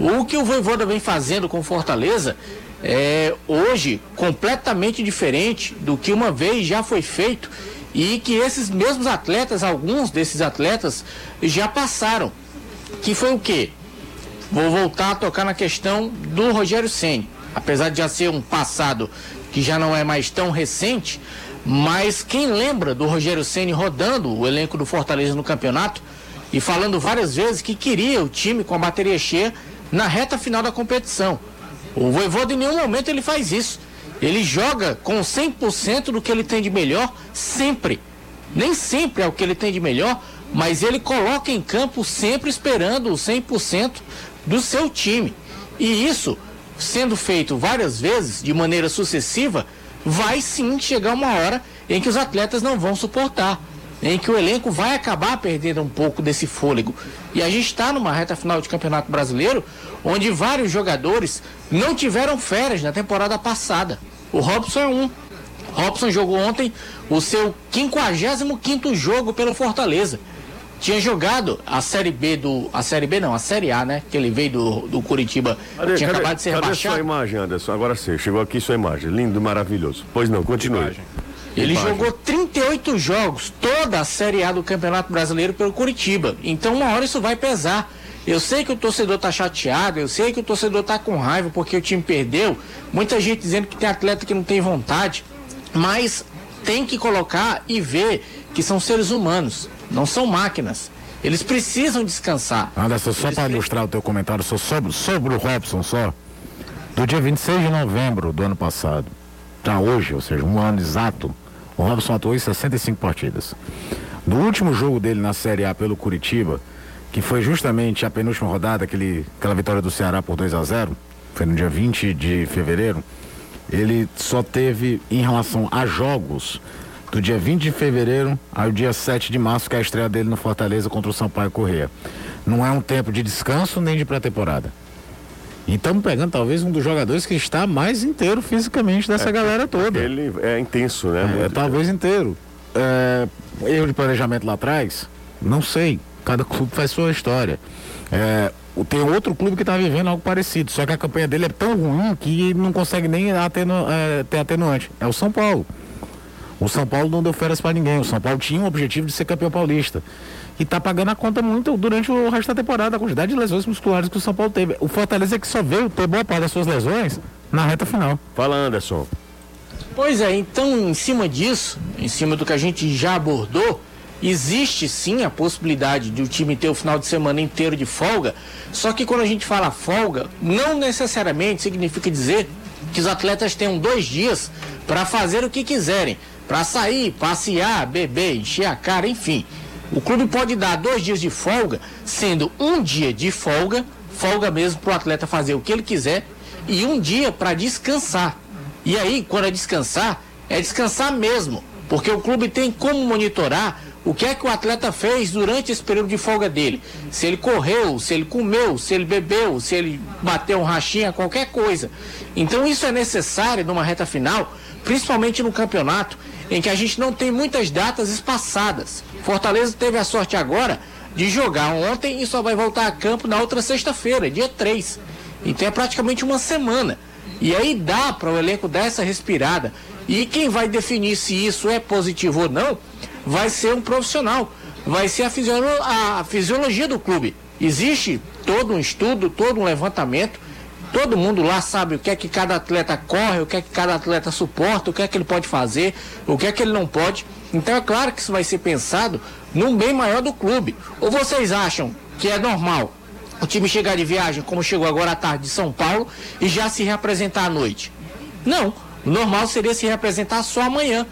o que o Voivoda vem fazendo com Fortaleza é hoje completamente diferente do que uma vez já foi feito e que esses mesmos atletas, alguns desses atletas já passaram. Que foi o quê? Vou voltar a tocar na questão do Rogério Ceni. Apesar de já ser um passado que já não é mais tão recente, mas quem lembra do Rogério Ceni rodando o elenco do Fortaleza no campeonato e falando várias vezes que queria o time com a bateria cheia na reta final da competição. O Voivoda em nenhum momento ele faz isso. Ele joga com 100% do que ele tem de melhor sempre. Nem sempre é o que ele tem de melhor, mas ele coloca em campo sempre esperando o 100% do seu time. E isso, sendo feito várias vezes, de maneira sucessiva, vai sim chegar uma hora em que os atletas não vão suportar, em que o elenco vai acabar perdendo um pouco desse fôlego. E a gente está numa reta final de campeonato brasileiro onde vários jogadores não tiveram férias na temporada passada. O Robson é um. Robson jogou ontem o seu 55 jogo pelo Fortaleza. Tinha jogado a Série B do. A Série B não, a Série A, né? Que ele veio do, do Curitiba. Cadê, tinha cadê, acabado de ser cadê rebaixado. sua imagem, Anderson? Agora sim, chegou aqui sua imagem. Lindo, maravilhoso. Pois não, continue. Ele jogou 38 jogos, toda a Série A do Campeonato Brasileiro pelo Curitiba. Então, uma hora isso vai pesar. Eu sei que o torcedor tá chateado, eu sei que o torcedor tá com raiva porque o time perdeu. Muita gente dizendo que tem atleta que não tem vontade. Mas tem que colocar e ver que são seres humanos, não são máquinas. Eles precisam descansar. Anderson, só para ilustrar o teu comentário sobre, sobre o Robson só. Do dia 26 de novembro do ano passado, para hoje, ou seja, um ano exato, o Robson atuou em 65 partidas. No último jogo dele na Série A pelo Curitiba, que foi justamente a penúltima rodada, aquele, aquela vitória do Ceará por 2 a 0 foi no dia 20 de fevereiro, ele só teve em relação a jogos do dia 20 de fevereiro ao dia 7 de março, que é a estreia dele no Fortaleza contra o Sampaio Correia. Não é um tempo de descanso nem de pré-temporada. E estamos pegando talvez um dos jogadores que está mais inteiro fisicamente dessa galera toda. Ele é intenso, né? É, Muito- talvez inteiro. É, erro de planejamento lá atrás? Não sei. Cada clube faz sua história. É, o- tem outro clube que está vivendo algo parecido, só que a campanha dele é tão ruim que não consegue nem atenu, é, ter atenuante. É o São Paulo. O São Paulo não deu férias para ninguém. O São Paulo tinha um objetivo de ser campeão paulista. E tá pagando a conta muito durante o resto da temporada, a quantidade de lesões musculares que o São Paulo teve. O Fortaleza é que só veio ter boa parte das suas lesões na reta final. Fala, Anderson. Pois é, então em cima disso, em cima do que a gente já abordou, existe sim a possibilidade de o time ter o final de semana inteiro de folga. Só que quando a gente fala folga, não necessariamente significa dizer que os atletas tenham dois dias para fazer o que quiserem, para sair, passear, beber, encher a cara, enfim. O clube pode dar dois dias de folga, sendo um dia de folga, folga mesmo para o atleta fazer o que ele quiser, e um dia para descansar. E aí, quando é descansar, é descansar mesmo, porque o clube tem como monitorar o que é que o atleta fez durante esse período de folga dele. Se ele correu, se ele comeu, se ele bebeu, se ele bateu um rachinha, qualquer coisa. Então isso é necessário numa reta final, principalmente no campeonato, em que a gente não tem muitas datas espaçadas. Fortaleza teve a sorte agora de jogar ontem e só vai voltar a campo na outra sexta-feira, dia 3. Então é praticamente uma semana. E aí dá para o elenco dar essa respirada. E quem vai definir se isso é positivo ou não vai ser um profissional. Vai ser a, fisiolo- a fisiologia do clube. Existe todo um estudo, todo um levantamento. Todo mundo lá sabe o que é que cada atleta corre, o que é que cada atleta suporta, o que é que ele pode fazer, o que é que ele não pode. Então é claro que isso vai ser pensado num bem maior do clube. Ou vocês acham que é normal o time chegar de viagem, como chegou agora à tarde de São Paulo, e já se reapresentar à noite? Não. O normal seria se reapresentar só amanhã.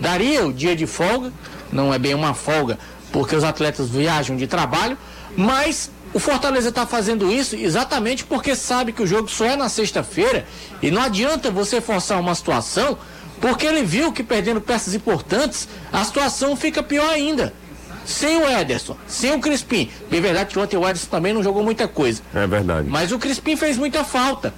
Daria o dia de folga, não é bem uma folga, porque os atletas viajam de trabalho, mas o Fortaleza está fazendo isso exatamente porque sabe que o jogo só é na sexta-feira e não adianta você forçar uma situação, porque ele viu que perdendo peças importantes, a situação fica pior ainda. Sem o Ederson, sem o Crispim. Bem verdade que ontem o Ederson também não jogou muita coisa. É verdade. Mas o Crispim fez muita falta.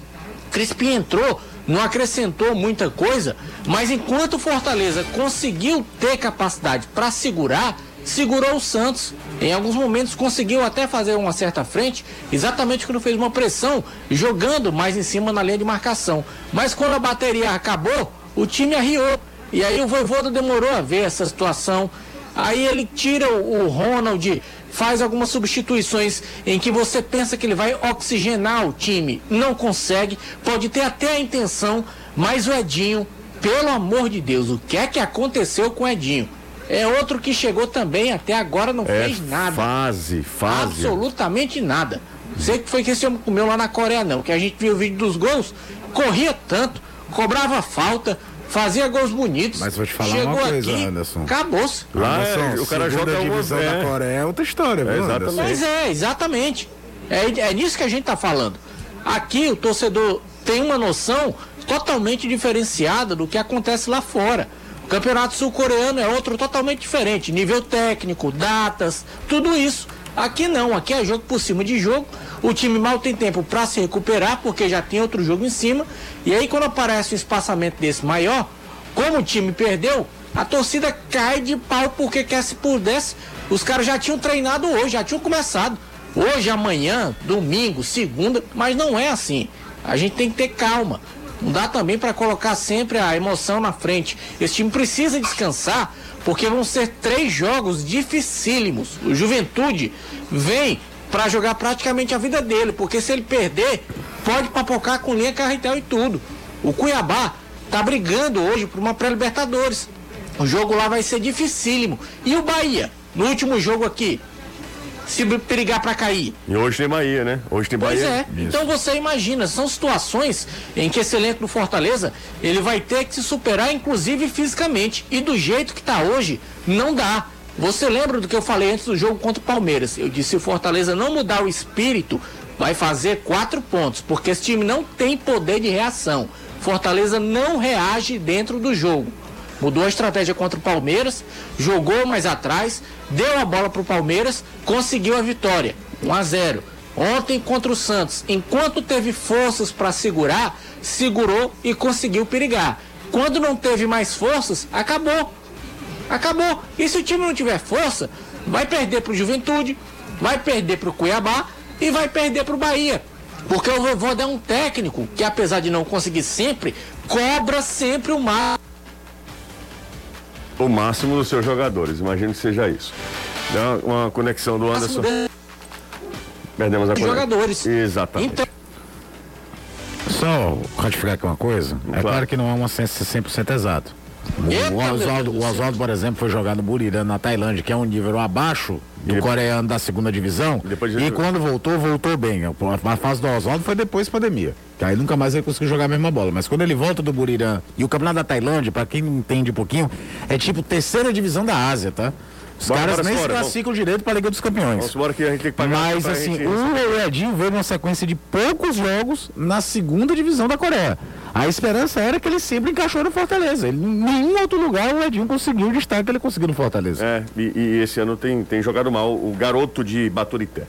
Crispim entrou, não acrescentou muita coisa, mas enquanto o Fortaleza conseguiu ter capacidade para segurar, segurou o Santos. Em alguns momentos conseguiu até fazer uma certa frente, exatamente quando fez uma pressão, jogando mais em cima na linha de marcação. Mas quando a bateria acabou, o time arriou. E aí o Voivoda demorou a ver essa situação. Aí ele tira o Ronald, faz algumas substituições em que você pensa que ele vai oxigenar o time. Não consegue, pode ter até a intenção, mas o Edinho, pelo amor de Deus, o que é que aconteceu com o Edinho? É outro que chegou também, até agora não É fez nada. fase, fase. Absolutamente nada. Sei que foi que esse homem comeu lá na Coreia, não. Que a gente viu o vídeo dos gols, corria tanto, cobrava falta, fazia gols bonitos. Mas vou te falar chegou uma coisa, aqui, Anderson. Acabou-se. Lá é- Anderson, o cara joga uma divisão da é. Coreia é outra história, viu, É, Anderson? exatamente. Mas é, exatamente. É, é nisso que a gente está falando. Aqui o torcedor tem uma noção totalmente diferenciada do que acontece lá fora. Campeonato sul-coreano é outro totalmente diferente. Nível técnico, datas, tudo isso. Aqui não, aqui é jogo por cima de jogo. O time mal tem tempo para se recuperar, porque já tem outro jogo em cima. E aí, quando aparece um espaçamento desse maior, como o time perdeu, a torcida cai de pau, porque quer se pudesse. Os caras já tinham treinado hoje, já tinham começado. Hoje, amanhã, domingo, segunda, mas não é assim. A gente tem que ter calma. Não dá também para colocar sempre a emoção na frente. Esse time precisa descansar, porque vão ser três jogos dificílimos. O Juventude vem para jogar praticamente a vida dele, porque se ele perder, pode papocar com linha carretel e tudo. O Cuiabá tá brigando hoje por uma pré-libertadores. O jogo lá vai ser dificílimo. E o Bahia, no último jogo aqui, se perigar para cair. E hoje tem Bahia, né? Hoje tem Pois Bahia. é. Então você imagina, são situações em que esse elenco do Fortaleza, ele vai ter que se superar, inclusive fisicamente. E do jeito que tá hoje, não dá. Você lembra do que eu falei antes do jogo contra o Palmeiras? Eu disse, se o Fortaleza não mudar o espírito, vai fazer quatro pontos, porque esse time não tem poder de reação. Fortaleza não reage dentro do jogo. Mudou a estratégia contra o Palmeiras, jogou mais atrás, deu a bola para o Palmeiras, conseguiu a vitória. 1 a 0. Ontem contra o Santos, enquanto teve forças para segurar, segurou e conseguiu perigar. Quando não teve mais forças, acabou. Acabou. E se o time não tiver força, vai perder para o Juventude, vai perder para o Cuiabá e vai perder para o Bahia. Porque o vovô é um técnico que, apesar de não conseguir sempre, cobra sempre o mar. O máximo dos seus jogadores, imagino que seja isso. Dá uma conexão do Anderson. Perdemos a conexão. jogadores. Exatamente. Então, Só ratificar aqui uma coisa. É Claro. claro que não é uma ciência 100% exato. O, Oswaldo, o do Oswaldo, por exemplo, foi jogar no Buriram, na Tailândia, que é um nível abaixo do E- coreano da segunda divisão. Depois e quando voltou, voltou bem. A fase do Oswaldo foi depois da pandemia. Aí nunca mais ele conseguiu jogar a mesma bola. Mas quando ele volta do Buriram e o campeonato da Tailândia, pra quem não entende um pouquinho, é tipo terceira divisão da Ásia, tá? Os Bora, caras bora, nem se classificam direito pra Liga dos Campeões. Vamos embora que a gente tem que pagar. Mas assim, gente- o Edinho veio numa sequência de poucos jogos na segunda divisão da Coreia. A esperança era que ele sempre encaixou no Fortaleza. Ele, em nenhum outro lugar o Edinho conseguiu o destaque que ele conseguiu no Fortaleza. É, e, e esse ano tem, tem jogado mal o garoto de Baturité.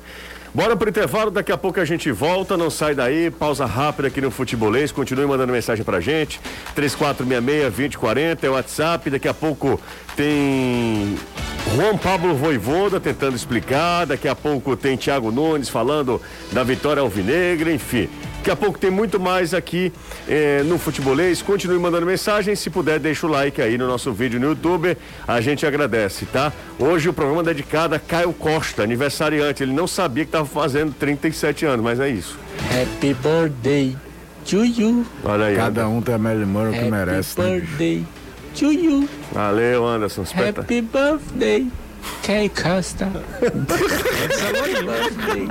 Bora pro intervalo, daqui a pouco a gente volta, não sai daí, pausa rápida aqui no Futebolês, continue mandando mensagem pra gente, 3466-2040 é o WhatsApp, daqui a pouco tem Juan Pablo Voivoda tentando explicar, daqui a pouco tem Thiago Nunes falando da vitória alvinegra, enfim. Daqui a pouco tem muito mais aqui eh, no Futebolês. Continue mandando mensagem. Se puder, deixa o like aí no nosso vídeo no YouTube. A gente agradece, tá? Hoje o programa é dedicado a Caio Costa, aniversariante. Ele não sabia que estava fazendo 37 anos, mas é isso. Happy birthday to you. Olha aí. Cada um tem a Mary Murray que Happy merece. né? birthday to you. Valeu, Anderson. Espeta... Happy birthday. Caio Costa. [laughs] Happy birthday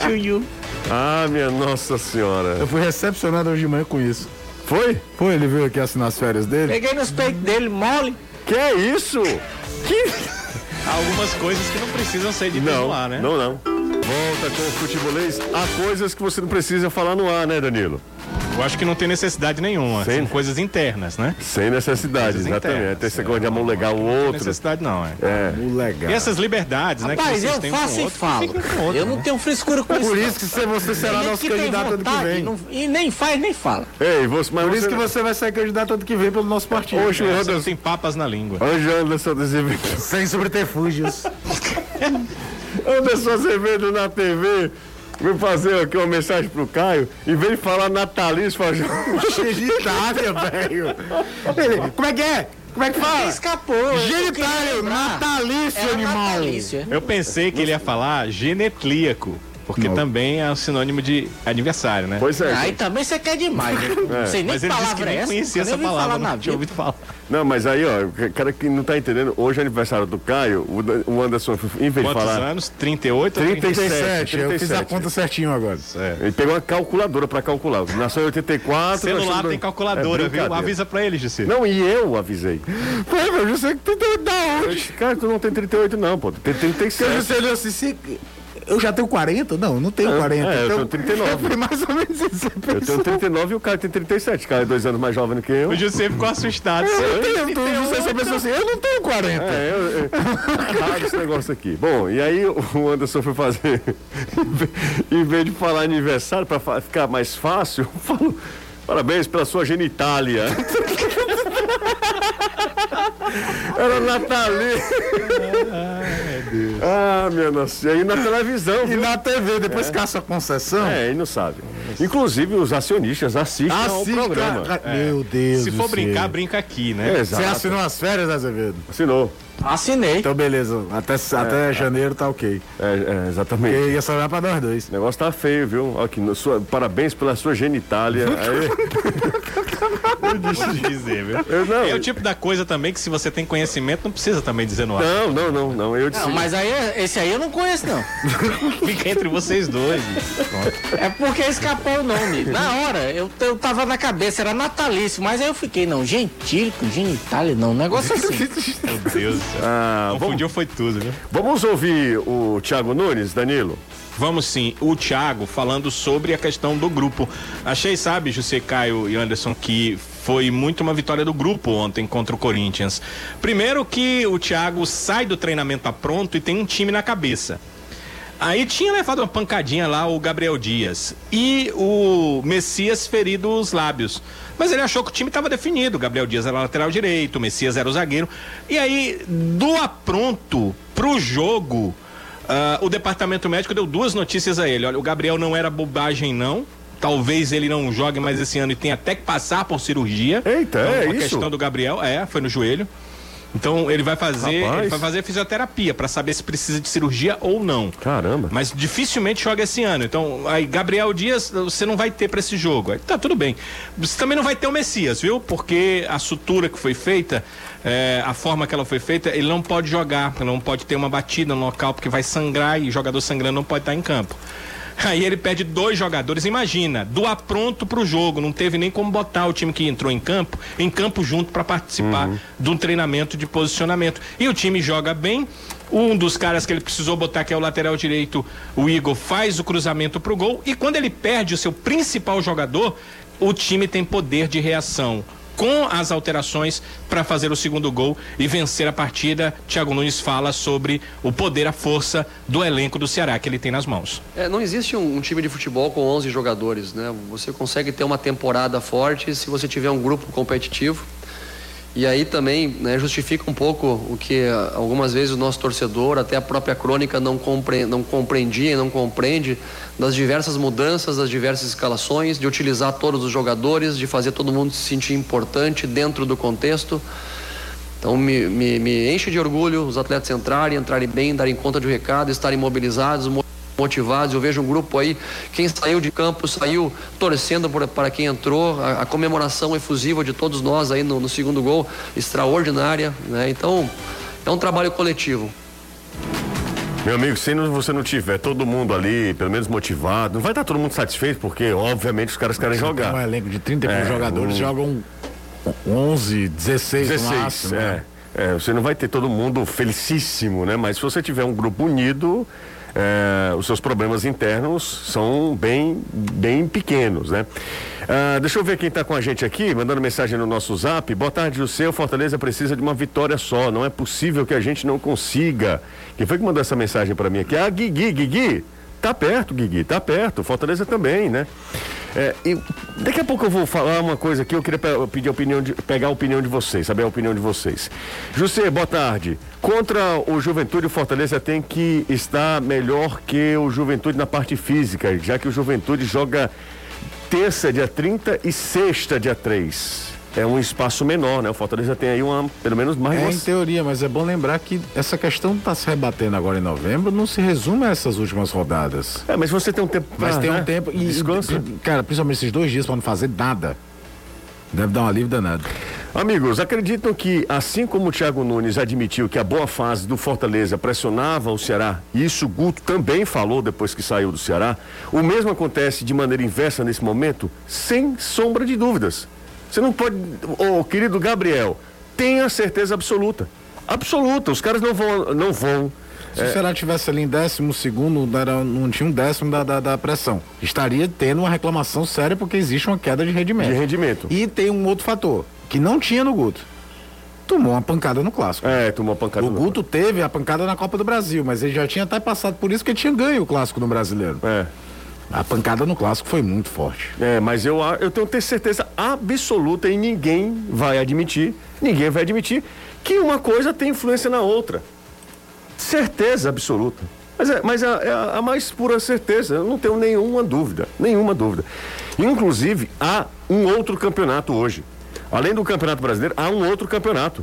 to you. Ah, minha Nossa Senhora. Eu fui recepcionado hoje de manhã com isso. Foi? Foi, ele veio aqui assinar as férias dele. Peguei nos peitos dele, mole. Que é isso? Que... Há algumas coisas que não precisam ser ditas Não, no ar, né? não, não. Volta com o Futebolês. Há coisas que você não precisa falar no ar, né, Danilo? Eu acho que não tem necessidade nenhuma. Sim. São coisas internas, né? Sem necessidade, Coisas exatamente. internas. Tem esse coisa de amolegar o Não tem outro. necessidade não, é. É. Legal. E essas liberdades, né? Rapaz, que vocês eu têm faço e outro, falo. outro, Eu não né? tenho frescura com isso. Por isso que você, você será nosso candidato ano que vem. não- e nem faz, nem fala. Ei, você, mas Por isso que você vai ser candidato ano que vem pelo nosso partido. Hoje o Você não Anderson, tem papas na língua. hoje o Anderson Sem subterfúgios. Anderson Azevedo na TV veio fazer aqui uma mensagem pro Caio, em vez de falar natalício, fala... Genitália, [laughs] velho. Ele, Como é que é? Como é que fala? Escapou. queria Genitário, lembrar. natalício, É animal. natalício, é. Eu pensei que ele ia falar genetlíaco, porque Não. também é um sinônimo de aniversário, né? Pois é. Aí também você quer demais, né? Não sei nem Mas que ele disse que palavra é nem essa. conhecia nunca essa nem palavra, falar na não tinha ouvido falar. Não, mas aí, ó, o cara que não tá entendendo, hoje é aniversário do Caio, o Anderson, em vez de Quantos falar... anos? 38 ou 37. 37, eu fiz a 37. conta certinho agora. Ele pegou uma calculadora pra calcular. Nasceu em 84... Celular nasceu- tem calculadora, É viu? Avisa pra ele, Gissi. Não, e eu avisei. Pô, meu, eu sei que tu tá da onde? Cara, tu não tem 38 não, pô. Tu tem Porque 37. você olhou assim, se... eu já tenho 40? Não, não tenho 40. é, eu então, tenho 39. Foi [laughs] mais ou menos isso. Eu tenho 39 e o cara tem 37. O cara é dois anos mais jovem do que eu. O José ficou assustado. Eu tenho, tu, você pensa assim, eu não tenho 40. É, eu, eu, tá raro esse negócio aqui. Bom, e aí o Anderson foi fazer. [laughs] em vez de falar aniversário, para ficar mais fácil, [laughs] falou. Parabéns pela sua genitália. Era Nathalie. Ah, minha nossa. E aí na televisão. E viu? na TV, depois caça a concessão. É, aí não sabe. Inclusive os acionistas assistem ao Assiste, programa. cara. Meu Deus Se for brincar, brinca aqui, né? É, Você exato. assinou as férias, Azevedo? Assinou. Assinei. Então, beleza. Até, até janeiro tá ok. É, é, exatamente. Porque ia sobrar pra nós dois. O negócio tá feio, viu? Ó, que no- sua- parabéns pela sua genitália. [laughs] Aí- Vou dizer, viu? Eu não. É o tipo da coisa também que se você tem conhecimento, não precisa também dizer no ar. Não, não, não, não. Eu disse. Não, mas aí, esse aí eu não conheço, não. [laughs] Fica entre vocês dois. É porque escapou o nome. Na hora, eu, eu tava na cabeça, era natalício, mas aí eu fiquei, não, gentílico, genitália, não, um negócio assim. [laughs] Meu Deus do céu. Ah, vamos, Confundiu foi tudo, viu? vamos ouvir o Thiago Nunes, Danilo. Vamos sim, o Thiago falando sobre a questão do grupo. Achei, sabe, José Caio e Anderson, que foi muito uma vitória do grupo ontem contra o Corinthians. Primeiro que o Thiago sai do treinamento a pronto e tem um time na cabeça. Aí tinha levado uma pancadinha lá o Gabriel Dias e o Messias ferido os lábios. Mas ele achou que o time estava definido. O Gabriel Dias era lateral direito, o Messias era o zagueiro. E aí, do apronto pro jogo, ah, o departamento médico deu duas notícias a ele. Olha, o Gabriel não era bobagem, não. Talvez ele não jogue mais esse ano e tenha até que passar por cirurgia. Eita, é a isso? questão do Gabriel, é, foi no joelho. Então ele vai fazer, Rapaz. ele vai fazer fisioterapia para saber se precisa de cirurgia ou não. Caramba. Mas dificilmente joga esse ano. Então, aí, Gabriel Dias, você não vai ter para esse jogo. Aí, tá tudo bem. Você também não vai ter o Messias, viu? Porque a sutura que foi feita, é, a forma que ela foi feita, ele não pode jogar, não pode ter uma batida no local, porque vai sangrar e jogador sangrando não pode estar em campo. [laughs] Aí ele pede dois jogadores, imagina, do apronto pro jogo, não teve nem como botar o time que entrou em campo, em campo junto para participar de um treinamento de posicionamento. E o time joga bem. Um dos caras que ele precisou botar, que é o lateral direito, o Igor, faz o cruzamento pro gol. E quando ele perde o seu principal jogador, o time tem poder de reação com as alterações para fazer o segundo gol e vencer a partida. Thiago Nunes fala sobre o poder, a força do elenco do Ceará que ele tem nas mãos. É, não existe um, um time de futebol com 11 jogadores, né? Você consegue ter uma temporada forte se você tiver um grupo competitivo. E aí também né, justifica um pouco o que ah, algumas vezes o nosso torcedor, até a própria crônica, não, compre, não compreendia e não compreende das diversas mudanças, das diversas escalações, de utilizar todos os jogadores, de fazer todo mundo se sentir importante dentro do contexto. Então me, me, me enche de orgulho os atletas entrarem, entrarem bem, darem conta de recado, estarem mobilizados, mo- motivados. Eu vejo um grupo aí, quem saiu de campo saiu torcendo por- para quem entrou. A, a comemoração efusiva de todos nós aí no, no segundo gol, extraordinária. Né? Então é um trabalho coletivo. Meu amigo, se não- você não tiver todo mundo ali, pelo menos motivado, não vai estar todo mundo satisfeito, porque obviamente os caras querem Um jogar. elenco de 30 É, jogadores um- jogam 11, 16, no 16, máximo, é. né? É, Você não vai ter todo mundo felicíssimo, né? Mas se você tiver um grupo unido, é, os seus problemas internos são bem, bem pequenos, né? Ah, deixa eu ver quem está com a gente aqui, mandando mensagem no nosso zap. Boa tarde, o seu Fortaleza precisa de uma vitória só. Não é possível que a gente não consiga. Quem foi que mandou essa mensagem para mim aqui? Ah, Guigui, Guigui. Tá perto, Guigui, tá perto. Fortaleza também, né? É, daqui a pouco eu vou falar uma coisa aqui, eu queria pe- pedir a opinião de, pegar a opinião de vocês, saber a opinião de vocês. José, boa tarde. Contra o Juventude, o Fortaleza tem que estar melhor que o Juventude na parte física, já que o Juventude joga terça, dia 30 e sexta, dia 3. É um espaço menor, né? O Fortaleza tem aí uma, pelo menos mais É uma em teoria, mas é bom lembrar que essa questão está se rebatendo agora em novembro, não se resume a essas últimas rodadas. É, mas você tem um tempo Mas pra, tem um né? tempo e, Descansa. e, cara, principalmente esses dois dias para não fazer nada. Deve dar um alívio danado. Amigos, acreditam que, assim como o Thiago Nunes admitiu que a boa fase do Fortaleza pressionava o Ceará, e isso o Guto também falou depois que saiu do Ceará, o mesmo acontece de maneira inversa nesse momento? Sem sombra de dúvidas. Você não pode. Ô, querido Gabriel, tenha certeza absoluta. Absoluta. Os caras não vão. Não vão Se o Ceará tivesse ali em décimo segundo, não tinha um décimo da, da, da pressão. Estaria tendo uma reclamação séria porque existe uma queda de rendimento. De rendimento. E tem um outro fator, que não tinha no Guto. Tomou uma pancada no clássico. É, tomou uma pancada. O no- Guto teve a pancada na Copa do Brasil, mas ele já tinha até passado por isso que tinha ganho o clássico no brasileiro. É. A pancada no clássico foi muito forte. É, mas eu, eu tenho ter certeza absoluta e ninguém vai admitir, ninguém vai admitir que uma coisa tem influência na outra. Certeza absoluta. Mas é, mas é, é a, a mais pura certeza, eu não tenho nenhuma dúvida, nenhuma dúvida. Inclusive, há um outro campeonato hoje. Além do Campeonato Brasileiro, há um outro campeonato.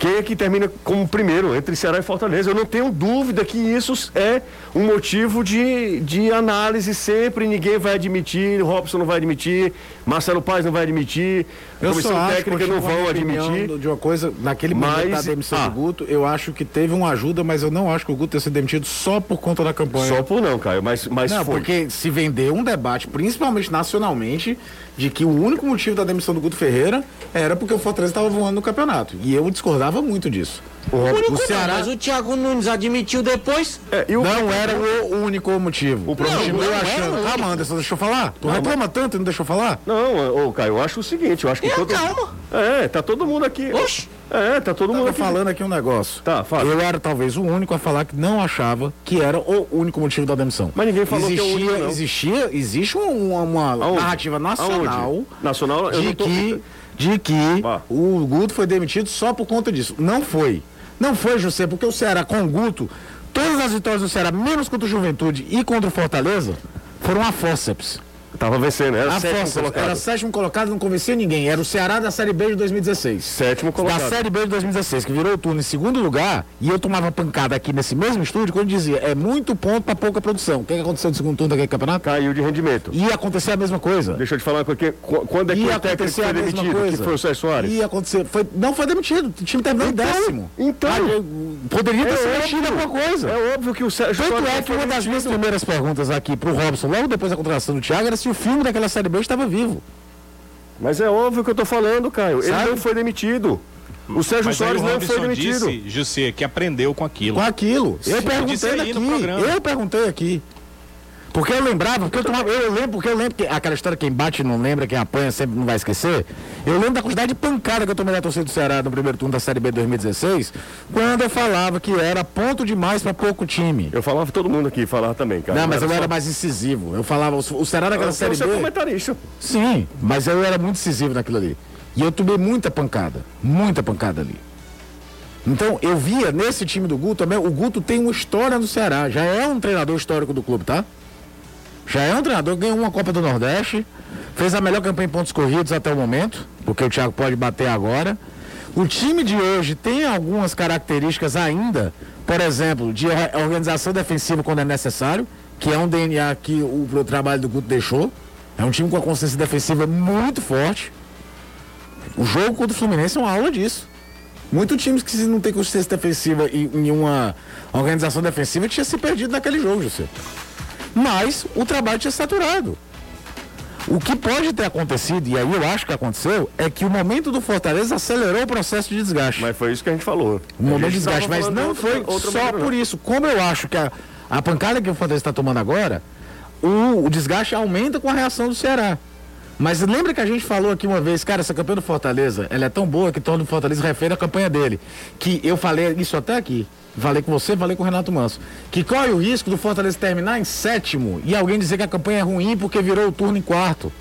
Quem é que termina como primeiro entre Ceará e Fortaleza? Eu não tenho dúvida que isso é um motivo de, de análise sempre. Ninguém vai admitir, Robson não vai admitir, Marcelo Paz não vai admitir, Eu comissão só acho, técnica não continuo com a vão admitir. De uma coisa, naquele Mas- momento da demissão ah. do Guto, eu acho que teve uma ajuda, mas eu não acho que o Guto tenha sido demitido só por conta da campanha. Só por não, Caio, mas, mas Não, foi. porque se vendeu um debate, principalmente nacionalmente, de que o único motivo da demissão do Guto Ferreira era porque o Fortaleza estava voando no campeonato. E eu discordava muito disso. O único o Ceará não, mas o Thiago Nunes admitiu depois. É, e o- não era o único motivo. O problema- Não, não achando. Calma, Anderson, deixa eu falar. Tu reclama tanto e não deixa eu falar? Não, ô, Caio, eu acho o seguinte, eu acho que É, todo. calma. É, tá todo mundo aqui. Oxe. É, tá todo mundo Tava aqui. falando aqui um negócio. Tá, fala. Eu era talvez o único a falar que não achava que era o único motivo da demissão. Mas ninguém falou que é o existia, único, não. existia, existe um- uma, uma narrativa nacional Aonde? Nacional, eu de não tô- que de que Vá. o Guto foi demitido só por conta disso. Não foi. Não foi, José, porque o Ceará com o Guto, todas as vitórias do Ceará, menos contra o Juventude e contra o Fortaleza, foram a fórceps. Tava vencendo, era A sétimo fórceps. colocado. Era sétimo colocado, não convencia ninguém. Era o Ceará da Série B de 2016. Sétimo Da colocado. Série B de 2016, que virou o turno em segundo lugar, e eu tomava pancada aqui nesse mesmo estúdio quando dizia é muito ponto para pouca produção. O que, que aconteceu no segundo turno daquele campeonato? Caiu de rendimento. Ia acontecer a mesma coisa. Deixa eu te falar uma coisa. que- qu- Quando é que Ia o técnico foi demitido? coisa. Que foi o Sérgio Soares? Ia acontecer. Foi, não foi demitido. O time terminou Então, em décimo. então. Ah, poderia ter É sido alguma coisa. É óbvio que o Sérgio Tanto Soares é que uma das minhas primeiras perguntas aqui pro Robson, logo depois da contratação do Thiago, era se o filme daquela Série B estava vivo. Mas é óbvio que eu tô falando, Caio. Ele Sabe? não foi demitido. O Sérgio Mas Soares o não foi demitido. disse, José, que aprendeu com aquilo. Com aquilo. Eu Sim, perguntei aqui. Eu perguntei aqui. Porque eu lembrava, porque eu, tomava, eu lembro, porque eu lembro que aquela história quem bate não lembra, quem apanha sempre não vai esquecer. Eu lembro da quantidade de pancada que eu tomei da torcida do Ceará no primeiro turno da Série B de 2016, quando eu falava que era ponto demais para pouco time. Eu falava todo mundo aqui, falava também, cara. Não, mas eu só- era mais incisivo. Eu falava, o Ceará daquela Eu Série B. comentarista. Sim, mas eu era muito incisivo naquilo ali. E eu tomei muita pancada, muita pancada ali. Então, eu via nesse time do Guto também, o Guto tem uma história no Ceará, já é um treinador histórico do clube, tá? Já é um treinador que ganhou uma Copa do Nordeste, fez a melhor campanha em pontos corridos até o momento, porque o Thiago pode bater agora. O time de hoje tem algumas características ainda, por exemplo, de or- organização defensiva quando é necessário, que é um DNA que o, o trabalho do Guto deixou. É um time com a consciência defensiva muito forte. O jogo contra o Fluminense é uma aula disso. Muitos times que não tem consciência defensiva e, e uma organização defensiva tinha se perdido naquele jogo, José. Mas o trabalho tinha saturado. O que pode ter acontecido, e aí eu acho que aconteceu, é que o momento do Fortaleza acelerou o processo de desgaste. Mas foi isso que a gente falou. Um momento A de desgaste, mas não foi outra só por isso. Como eu acho que a, a pancada que o Fortaleza está tomando agora, o, o desgaste aumenta com a reação do Ceará. Mas lembra que a gente falou aqui uma vez, cara, essa campanha do Fortaleza, ela é tão boa que torna o Fortaleza refém da campanha dele. Que eu falei isso até aqui. Falei com você, falei com o Renato Manso. Que corre o risco do Fortaleza terminar em sétimo e alguém dizer que a campanha é ruim porque virou o turno em quarto.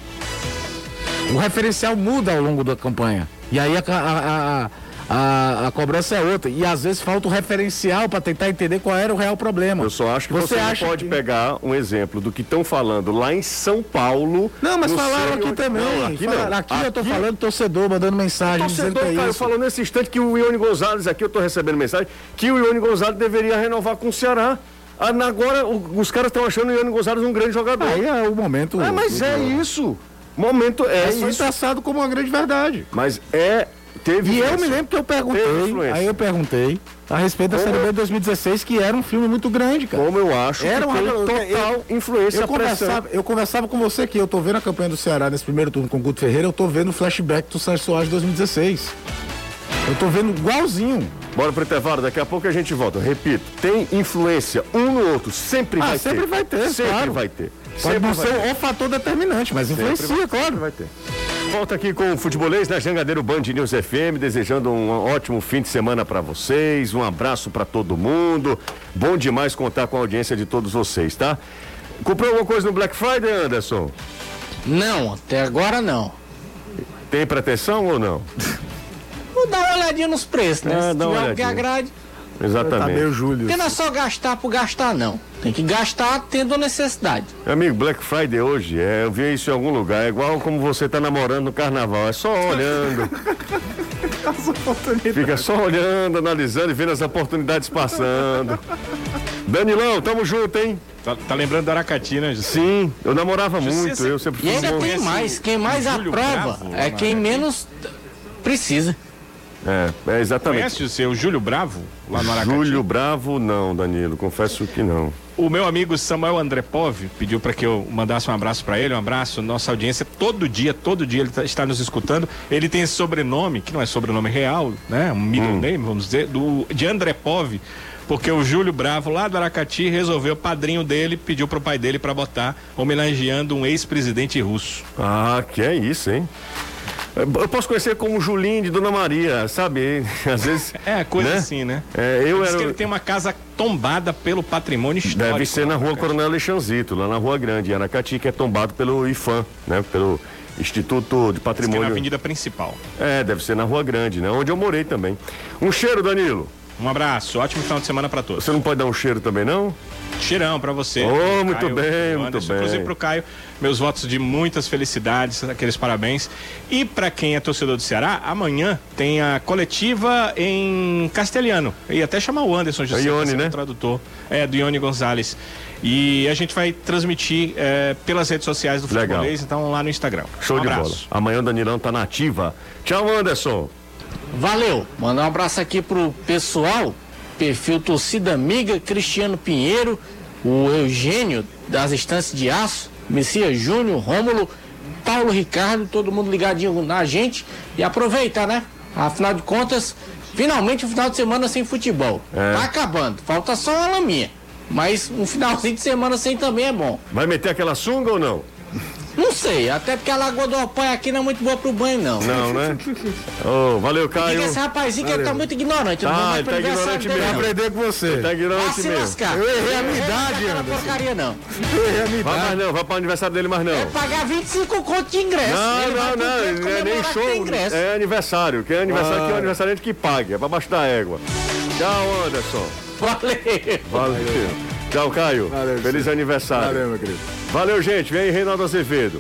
O referencial muda ao longo da campanha. E aí a, a, a, a- a cobrança é outra. E às vezes falta o referencial para tentar entender qual era o real problema. Eu só acho que você, acha não pode que- pegar um exemplo do que estão falando lá em São Paulo. Não, mas falaram aqui também. Não, aqui não. Falaram- aqui eu tô falando torcedor, mandando mensagem Torcedor, é cara, isso. falou nesse instante que o Ione Gonzalez, aqui eu tô recebendo mensagem, que o Ione Gonzalez deveria renovar com o Ceará. Ah, Agora os caras estão achando o Ione Gonzalez um grande jogador. Aí é o momento. É, mas é isso. Momento é É isso. traçado como uma grande verdade. Mas é. Teve E eu me lembro que eu perguntei, aí eu perguntei a respeito da Série B de 2016, que era um filme muito grande, cara. Como eu acho Era que uma- eu- total influência Eu conversava, eu conversava com você aqui, eu tô vendo a campanha do Ceará nesse primeiro turno com o Guto Ferreira, eu tô vendo o flashback do Sérgio Soares de 2016. Eu tô vendo igualzinho. Bora pro intervalo, daqui a pouco a gente volta. Repito, tem influência um no outro, sempre Ah, vai sempre ter. vai ter, Sempre claro. vai ter. Pode Sempre não vai ser ter. o fator determinante, mas influencia, vai- claro. vai ter. Volta aqui com o Futebolês na Jangadeiro Band News FM, desejando um ótimo fim de semana para vocês, um abraço para todo mundo. Bom demais contar com a audiência de todos vocês, tá? Comprou alguma coisa no Black Friday, Anderson? Não, até agora não. Tem pretensão ou não? Vou dar uma olhadinha nos preços, né? Ah, Se tiver que agrade. Exatamente. Júlio. Porque não é só gastar por gastar, não. Tem que gastar tendo necessidade. Meu amigo, Black Friday hoje, é, eu vi isso em algum lugar, é igual como você tá namorando no carnaval, é só olhando. [laughs] Fica só olhando, analisando e vendo as oportunidades passando. Danilão, tamo junto, hein? Tá, tá lembrando do Aracati, né, José? Sim, eu namorava muito, você- eu sempre E fui um ainda tem mais. Quem mais aprova Bravo, é quem na- menos precisa. É, é exatamente. Conhece o seu Júlio Bravo, lá no Aracati? Júlio Bravo, não, Danilo, confesso que não. O meu amigo Samuel Andrepov pediu para que eu mandasse um abraço para ele, um abraço, nossa audiência, todo dia, todo dia ele tá- está nos escutando. Ele tem esse sobrenome, que não é sobrenome real, né? Um middle Hum. name, vamos dizer, do, de Andrepov, porque o Júlio Bravo, lá do Aracati, resolveu, o padrinho dele pediu pro pai dele para botar, homenageando um ex-presidente russo. Ah, que é isso, hein? Eu posso conhecer como Julinho de Dona Maria, sabe? [laughs] Às vezes. É, coisa Né? assim, né? É, eu Diz era. que ele tem uma casa tombada pelo patrimônio histórico. Deve ser na rua Aracati. Coronel Alexanzito, lá na Rua Grande, em Aracati, que é tombado pelo IFAM, né? Pelo Instituto de Diz que é na Patrimônio. avenida principal. É, deve ser na Rua Grande, né? Onde eu morei também. Um cheiro, Danilo. Um abraço, ótimo final de semana para todos. Você não pode dar um cheiro também, não? Cheirão pra você. Oh, muito Caio, bem, muito Anderson. bem. Inclusive pro Caio, meus votos de muitas felicidades, aqueles parabéns. E pra quem é torcedor do Ceará, amanhã tem a coletiva em castelhano. E até chamar o Anderson José, É Ione, ser né? o tradutor. É, do Ione Gonzalez. E a gente vai transmitir é, pelas redes sociais do Legal. Futebolês, então lá no Instagram. Show um de bola. Amanhã o Danilão tá na ativa. Tchau, Anderson. Valeu. Mandar um abraço aqui pro pessoal, perfil Torcida Amiga, Cristiano Pinheiro, o Eugênio das Estâncias de Aço, Messias Júnior, Rômulo, Paulo Ricardo, todo mundo ligadinho na gente e aproveitar, né? Afinal de contas, finalmente um final de semana sem futebol. É. Tá acabando, falta só uma laminha. Mas um finalzinho de semana sem também é bom. Vai meter aquela sunga ou não? Não sei, até porque a Lagoa do Apoio aqui não é muito boa pro banho, não. Não, né? Ô, valeu, Caio. Diga esse rapazinho que ele tá muito ignorante. eu não Ah, ele tá ignorante dele, mesmo. não. Aprender com você. Tá Vá ignorante se mesmo. lascar. Eu errei a não minha idade, Anderson. porcaria, não. Vai mais não, vai para o aniversário dele mais não. É pagar 25 conto de ingresso. Não, Ele não, não, não é nem show. É aniversário. Quem é aniversário, que é o aniversariante que paga. É pra baixo da égua. Tchau, Anderson. Valeu. Valeu. Tchau, Caio. Valeu, Feliz aniversário. Valeu, meu querido. Valeu, gente. Vem aí, Reinaldo Azevedo.